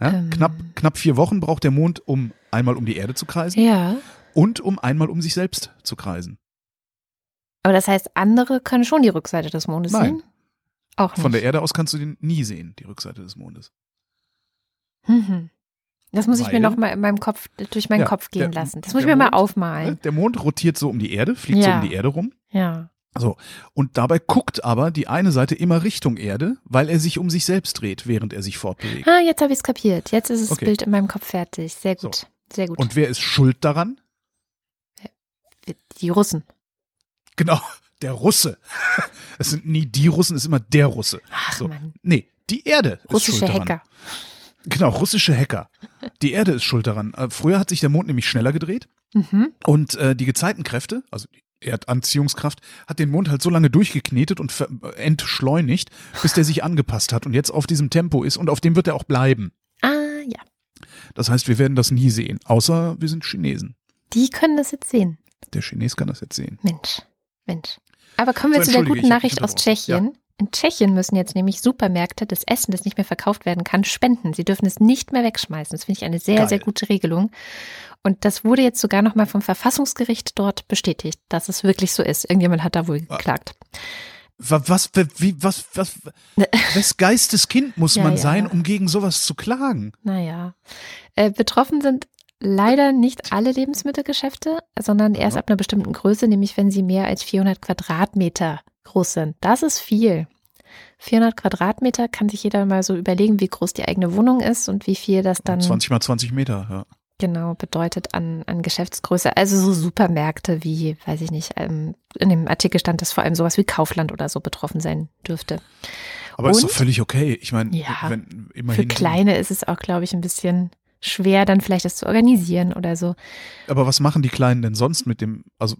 Ja, ähm. knapp, knapp vier Wochen braucht der Mond, um einmal um die Erde zu kreisen. Ja. Und um einmal um sich selbst zu kreisen. Aber das heißt, andere können schon die Rückseite des Mondes Nein. sehen? Auch nicht. Von der Erde aus kannst du den nie sehen, die Rückseite des Mondes. Mhm. Das muss Weil, ich mir noch mal in meinem Kopf, durch meinen ja, Kopf gehen der, lassen. Das muss ich mir Mond, mal aufmalen. Der Mond rotiert so um die Erde, fliegt ja. so um die Erde rum. Ja. So. Und dabei guckt aber die eine Seite immer Richtung Erde, weil er sich um sich selbst dreht, während er sich fortbewegt. Ah, jetzt habe ich es kapiert. Jetzt ist das Okay. Bild in meinem Kopf fertig. Sehr gut. So. Sehr gut. Und wer ist schuld daran? die Russen. Genau, der Russe. Es sind nie die Russen, es ist immer der Russe. Ach So. Mann. Nee, die Erde ist Russische schuld daran. Hacker. Genau, russische Hacker. Die Erde ist schuld daran. Äh, Früher hat sich der Mond nämlich schneller gedreht Mhm. und äh, die Gezeitenkräfte, also die Erdanziehungskraft, hat den Mond halt so lange durchgeknetet und entschleunigt, bis der sich angepasst hat und jetzt auf diesem Tempo ist und auf dem wird er auch bleiben. Ah, ja. Das heißt, wir werden das nie sehen, außer wir sind Chinesen. Die können das jetzt sehen. Der Chines kann das jetzt sehen. Mensch. Mensch. Aber kommen wir So, zu der guten Nachricht aus. Tschechien. In Tschechien müssen jetzt nämlich Supermärkte das Essen, das nicht mehr verkauft werden kann, spenden. Sie dürfen es nicht mehr wegschmeißen. Das finde ich eine sehr, Geil. sehr gute Regelung. Und das wurde jetzt sogar nochmal vom Verfassungsgericht dort bestätigt, dass es wirklich so ist. Irgendjemand hat da wohl geklagt. Wa- Was, wa- wie, was, was, wes Geisteskind muss Ja, man ja. sein, um gegen sowas zu klagen? Naja. Äh, betroffen sind leider nicht alle Lebensmittelgeschäfte, sondern erst Ja. ab einer bestimmten Größe, nämlich wenn sie mehr als 400 Quadratmeter groß sind. Das ist viel. 400 Quadratmeter kann sich jeder mal so überlegen, wie groß die eigene Wohnung ist und wie viel das dann 20 mal 20 Meter, ja. Genau bedeutet an, an Geschäftsgröße. Also so Supermärkte wie, weiß ich nicht, ähm, in dem Artikel stand, dass vor allem sowas wie Kaufland oder so betroffen sein dürfte. Aber ist doch Und? völlig okay. Ich meine, Ja, wenn Für immerhin. Kleine ist es auch, glaube ich, ein bisschen schwer, dann vielleicht das zu organisieren oder so. Aber was machen die Kleinen denn sonst mit dem? Also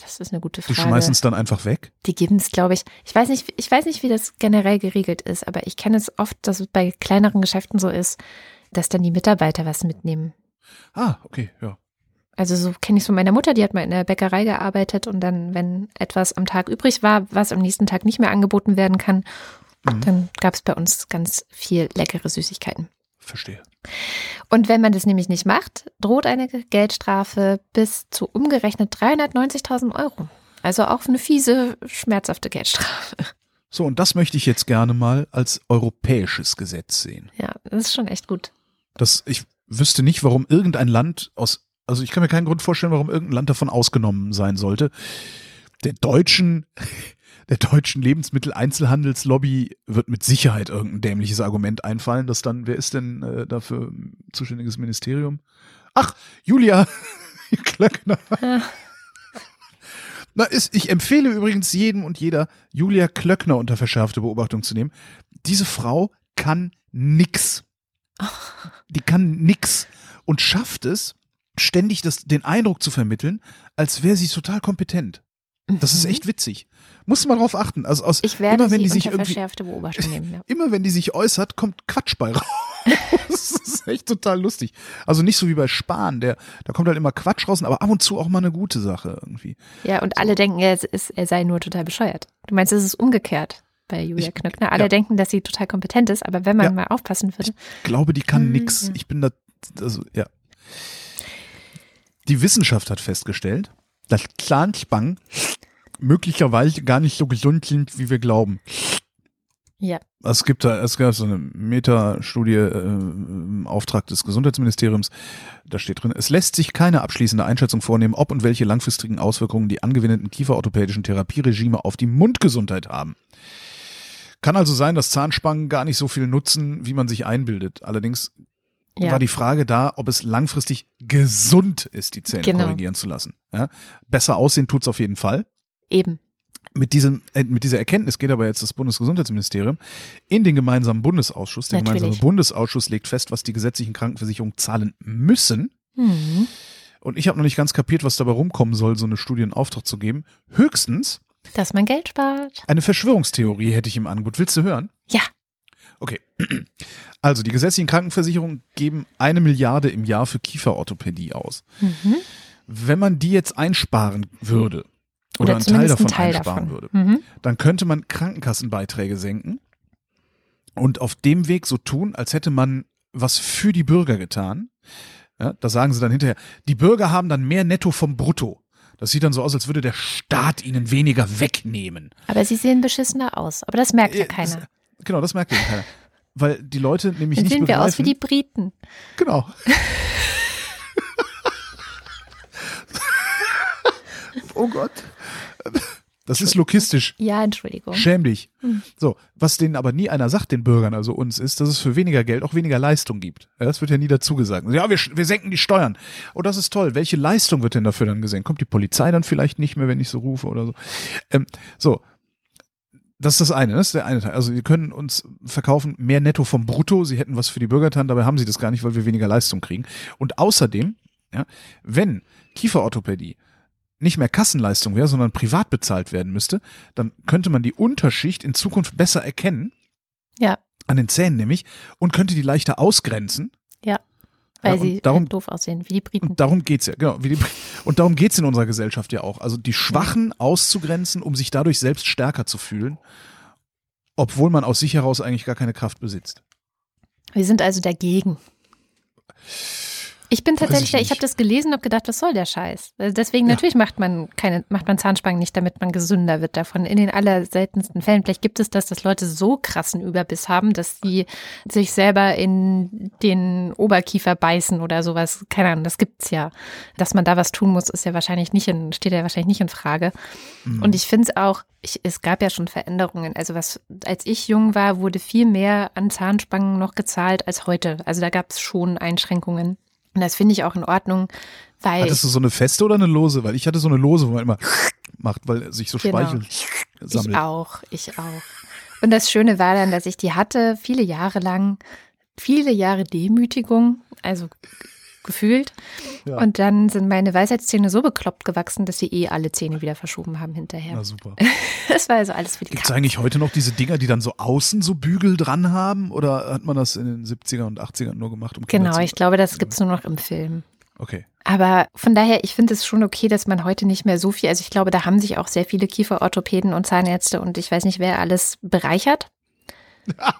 Das ist eine gute die Frage. schmeißen es dann einfach weg. Die geben es, glaube ich. Ich weiß nicht, ich weiß nicht, wie das generell geregelt ist, aber ich kenne es oft, dass es bei kleineren Geschäften so ist, dass dann die Mitarbeiter was mitnehmen. Ah, okay, ja. Also so kenne ich es von meiner Mutter, die hat mal in der Bäckerei gearbeitet und dann, wenn etwas am Tag übrig war, was am nächsten Tag nicht mehr angeboten werden kann, Mhm. dann gab es bei uns ganz viel leckere Süßigkeiten. Verstehe. Und wenn man das nämlich nicht macht, droht eine Geldstrafe bis zu umgerechnet 390.000 Euro. Also auch eine fiese, schmerzhafte Geldstrafe. So, und das möchte ich jetzt gerne mal als europäisches Gesetz sehen. Ja, das ist schon echt gut. Das, ich wüsste nicht, warum irgendein Land aus, also ich kann mir keinen Grund vorstellen, warum irgendein Land davon ausgenommen sein sollte. Der deutschen, der deutschen Lebensmitteleinzelhandelslobby wird mit Sicherheit irgendein dämliches Argument einfallen, dass dann, wer ist denn äh, dafür zuständiges Ministerium? Ach, Julia Klöckner. Ja. Na, ist, ich empfehle übrigens jedem und jeder, Julia Klöckner unter verschärfte Beobachtung zu nehmen. Diese Frau kann nix. Die kann nix und schafft es, ständig das, den Eindruck zu vermitteln, als wäre sie total kompetent. Das ist Mhm. echt witzig. Muss man drauf achten. Also aus, Ich werde immer wenn sie die sich irgendwie, verschärfte Beobachtung nehmen. Ja. immer wenn die sich äußert, kommt Quatsch bei raus. das ist echt total lustig. Also nicht so wie bei Spahn, der, da kommt halt immer Quatsch raus, aber ab und zu auch mal eine gute Sache irgendwie. ja, und alle denken, er, ist, er sei nur total bescheuert. Du meinst, es ist umgekehrt bei Julia Ich- Knöckner. Alle ja. denken, dass sie total kompetent ist, aber wenn man Ja. mal aufpassen würde. Ich glaube, die kann Mhm, nix. Ich bin da, also, ja. Die Wissenschaft hat festgestellt, dass Zahnspangen möglicherweise gar nicht so gesund sind, wie wir glauben. Ja. Es gibt da, es gab so eine Metastudie äh, im Auftrag des Gesundheitsministeriums. Da steht drin, es lässt sich keine abschließende Einschätzung vornehmen, ob und welche langfristigen Auswirkungen die angewendeten kieferorthopädischen Therapieregime auf die Mundgesundheit haben. Kann also sein, dass Zahnspangen gar nicht so viel nutzen, wie man sich einbildet. Allerdings Ja. war die Frage da, ob es langfristig gesund ist, die Zähne Genau. korrigieren zu lassen. Ja? Besser aussehen tut's auf jeden Fall. Eben. Mit, diesem, äh, mit dieser Erkenntnis geht aber jetzt das Bundesgesundheitsministerium in den gemeinsamen Bundesausschuss. Der Natürlich. gemeinsame Bundesausschuss legt fest, was die gesetzlichen Krankenversicherungen zahlen müssen. Mhm. Und ich habe noch nicht ganz kapiert, was dabei rumkommen soll, so eine Studie in Auftrag zu geben. Höchstens Dass man Geld spart. eine Verschwörungstheorie hätte ich im Angebot. Willst du hören? Ja. Okay. Also die gesetzlichen Krankenversicherungen geben eine Milliarde im Jahr für Kieferorthopädie aus. Mhm. Wenn man die jetzt einsparen würde oder, einen Teil davon einen Teil einsparen davon. würde, Mhm. dann könnte man Krankenkassenbeiträge senken und auf dem Weg so tun, als hätte man was für die Bürger getan. Ja, da sagen sie dann hinterher, die Bürger haben dann mehr Netto vom Brutto. Das sieht dann so aus, als würde der Staat ihnen weniger wegnehmen. Aber sie sehen beschissener aus. Aber das merkt ja Äh, keiner. Das, genau, das merkt eben keiner. Weil die Leute nämlich Dann nicht sehen wir begreifen. aus wie die Briten. Genau. oh Gott. Das ist logistisch. Ja, Entschuldigung. Schäm dich. Hm. So, was denen aber nie einer sagt, den Bürgern, also uns, ist, dass es für weniger Geld auch weniger Leistung gibt. Ja, das wird ja nie dazu gesagt. Ja, wir, wir senken die Steuern. Oh, das ist toll. Welche Leistung wird denn dafür dann gesehen? Kommt die Polizei dann vielleicht nicht mehr, wenn ich so rufe oder so? Ähm, so. Das ist das eine, das ist der eine Teil. Also, sie können uns verkaufen mehr netto vom Brutto. Sie hätten was für die Bürger getan, dabei haben sie das gar nicht, weil wir weniger Leistung kriegen. Und außerdem, ja, wenn Kieferorthopädie nicht mehr Kassenleistung wäre, sondern privat bezahlt werden müsste, dann könnte man die Unterschicht in Zukunft besser erkennen. Ja. An den Zähnen nämlich und könnte die leichter ausgrenzen. Ja. Weil Ja, sie darum- doof aussehen, wie die Briten. Und darum geht's ja, genau. Wie die, und darum geht's in unserer Gesellschaft ja auch. Also die Schwachen auszugrenzen, um sich dadurch selbst stärker zu fühlen, obwohl man aus sich heraus eigentlich gar keine Kraft besitzt. Wir sind also dagegen. Ich bin tatsächlich, ich da- ich, habe das gelesen und habe gedacht, was soll der Scheiß? Also Deswegen Ja. natürlich macht man keine, macht man Zahnspangen nicht, damit man gesünder wird davon. In den allerseltensten Fällen. Vielleicht gibt es das, dass Leute so krassen Überbiss haben, dass sie sich selber in den Oberkiefer beißen oder sowas. Keine Ahnung, das gibt's ja. Dass man da was tun muss, ist ja wahrscheinlich nicht in, steht ja wahrscheinlich nicht in Frage. Mhm. Und ich finde es auch, ich, es gab ja schon Veränderungen. Also was, als ich jung war, wurde viel mehr an Zahnspangen noch gezahlt als heute. Also da gab es schon Einschränkungen. Und das finde ich auch in Ordnung, weil Hattest du so eine feste oder eine lose? Weil ich hatte so eine lose, wo man immer macht, weil sich so Genau. Speichel ich sammelt. auch, ich auch. Und das Schöne war dann, dass ich die hatte, viele Jahre lang, viele Jahre Demütigung, also gefühlt. Ja. Und dann sind meine Weisheitszähne so bekloppt gewachsen, dass sie eh alle Zähne wieder verschoben haben hinterher. Na super. Das war also alles für die Gibt es eigentlich heute noch diese Dinger, die dann so außen so Bügel dran haben? Oder hat man das in den 70er und 80ern nur gemacht? Um Genau, ich glaube, das gibt's nur noch im Film. Okay. Aber von daher, ich finde es schon okay, dass man heute nicht mehr so viel, also ich glaube, da haben sich auch sehr viele Kieferorthopäden und Zahnärzte und ich weiß nicht, wer alles bereichert.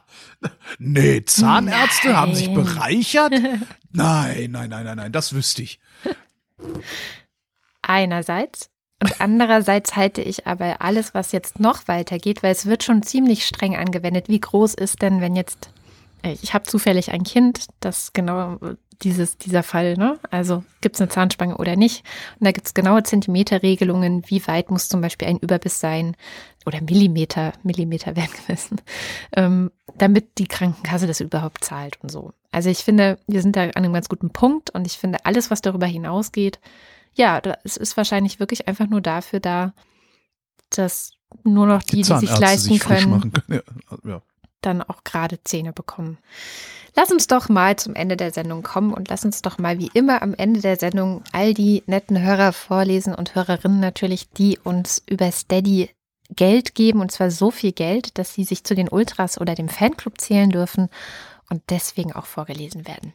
Nee, Zahnärzte haben sich Nein. bereichert? Nein, nein, nein, nein, nein, das wüsste ich. Einerseits. Und andererseits halte ich aber alles, was jetzt noch weitergeht, weil es wird schon ziemlich streng angewendet. Wie groß ist denn, wenn jetzt, ich habe zufällig ein Kind, das genau dieses, dieser Fall, ne? Also gibt es eine Zahnspange oder nicht? Und da gibt es genaue Zentimeterregelungen, wie weit muss zum Beispiel ein Überbiss sein oder Millimeter, Millimeter werden gemessen, ähm, damit die Krankenkasse das überhaupt zahlt und so. Also ich finde, wir sind da an einem ganz guten Punkt und ich finde, alles, was darüber hinausgeht, ja, es ist wahrscheinlich wirklich einfach nur dafür da, dass nur noch die, die, sich Zahnärzte leisten frisch können, können. Ja, ja. dann auch gerade Zähne bekommen. Lass uns doch mal zum Ende der Sendung kommen und lass uns doch mal wie immer am Ende der Sendung all die netten Hörer vorlesen und Hörerinnen natürlich, die uns über Steady Geld geben und zwar so viel Geld, dass sie sich zu den Ultras oder dem Fanclub zählen dürfen und deswegen auch vorgelesen werden.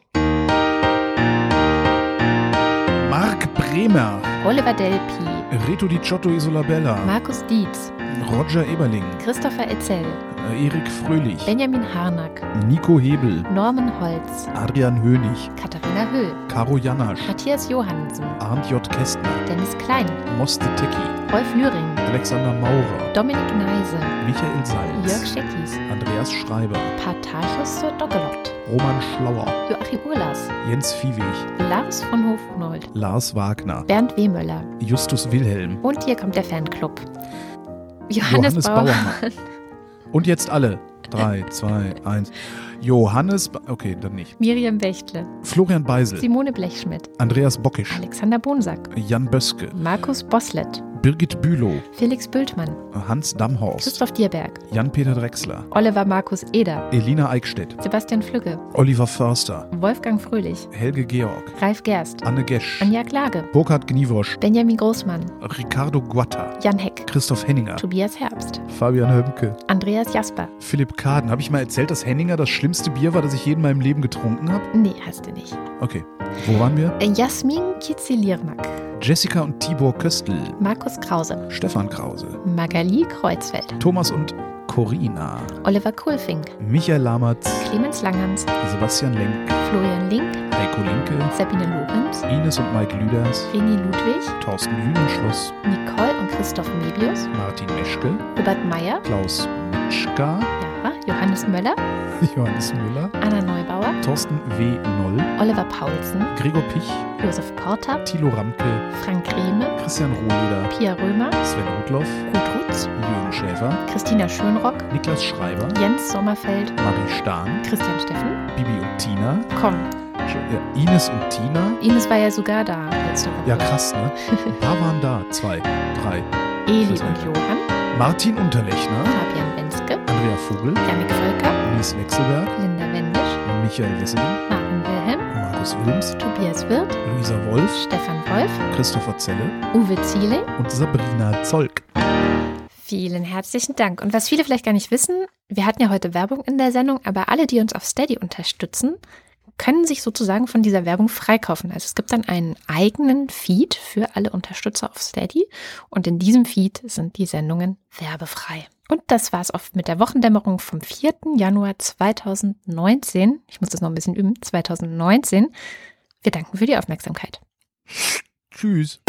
Marc Bremer, Oliver Delpi, Reto Di Ciotto Isolabella, Markus Dietz, Roger Eberling, Christopher Etzel, äh, Erik Fröhlich, Benjamin Harnack, Nico Hebel, Norman Holz, Adrian Hönig, Katharina Höll, Caro Janasch, Matthias Johansen, Arndt J. Kästner, Dennis Klein, Moste Tecki, Rolf Lühring, Alexander Maurer, Dominik Neise, Michael Salz, Jörg Scheckis, Andreas Schreiber, Patarchus zur Roman Schlauer, Joachim Urlas, Jens Viehweg, Lars von Hofnold, Lars Wagner, Bernd Wehmöller. Justus Wilhelm, und hier kommt der Fanclub. Johannes, Johannes Bauer, Bauermann. Und jetzt alle. Drei, zwei, eins. Johannes, ba okay, dann nicht. Miriam Wächtle, Florian Beisel, Simone Blechschmidt, Andreas Bockisch, Alexander Bonsack, Jan Böske, Markus Boslett, Birgit Bülow, Felix Bültmann, Hans Damhorst, Christoph Dierberg, Jan-Peter Drechsler, Oliver Markus Eder, Elina Eickstedt, Sebastian Flügge, Oliver Förster, Wolfgang Fröhlich, Helge Georg, Ralf Gerst, Anne Gesch, Anja Klage, Burkhard Gniewosch, Benjamin Großmann, Ricardo Guatta, Jan Heck, Christoph Henninger, Tobias Herbst, Fabian Hömke, Andreas Jasper. Philipp Kaden. Habe ich mal erzählt, dass Henninger das schlimmste Bier war, das ich je in meinem Leben getrunken habe? Nee, hast du nicht. Okay. Wo waren wir? Jasmin Kizilirmak, Jessica und Tibor Köstl, Markus Krause, Stefan Krause, Magali Kreuzfeld, Thomas und Corina, Oliver Kulfing, Michael Lamertz, Clemens Langhans, Sebastian Lenk, Florian Link, Heiko Linke, Sabine Lorenz, Ines und Mike Lüders, Reni Ludwig, Thorsten Hühnenschloss, Nicole und Christoph Mebius, Martin Meschke, Robert Meyer, Klaus Mitschka, Hörer Johannes Möller, Johannes Müller, Anna Neubauer, Thorsten W. Noll, Oliver Paulsen, Gregor Pich, Josef Porter, Thilo Ramke, Frank Rehme, Christian Rohleder, Pia Römer, Sven Rudloff, Ruth Rutz, Jürgen Schäfer, Christina Schönrock, Niklas Schreiber, Jens Sommerfeld, Marie Stahn, Christian Steffen. Bibi und Tina, Komm, ja, Ines und Tina. Ines war ja sogar da letzte Woche. Ja, krass, ne? Paar waren da. Zwei, drei. Eli und. Johann, Martin Unterlechner, Fabian Wenske, Andrea Vogel, Janik Völker, Mies Wechselberg, Linda Wendisch, Michael Wesseling, Martin Wilhelm, Markus Wilms, Tobias Wirth, Luisa Wolf, Stefan Wolf, Christopher Zelle Uwe Ziele. und Sabrina Zolk. Vielen herzlichen Dank. Und was viele vielleicht gar nicht wissen, wir hatten ja heute Werbung in der Sendung, aber alle, die uns auf Steady unterstützen, können sich sozusagen von dieser Werbung freikaufen. Also es gibt dann einen eigenen Feed für alle Unterstützer auf Steady und in diesem Feed sind die Sendungen werbefrei. Und das war's oft mit der Wochendämmerung vom 4. Januar 2019. Ich muss das noch ein bisschen üben. 2019. Wir danken für die Aufmerksamkeit. Tschüss.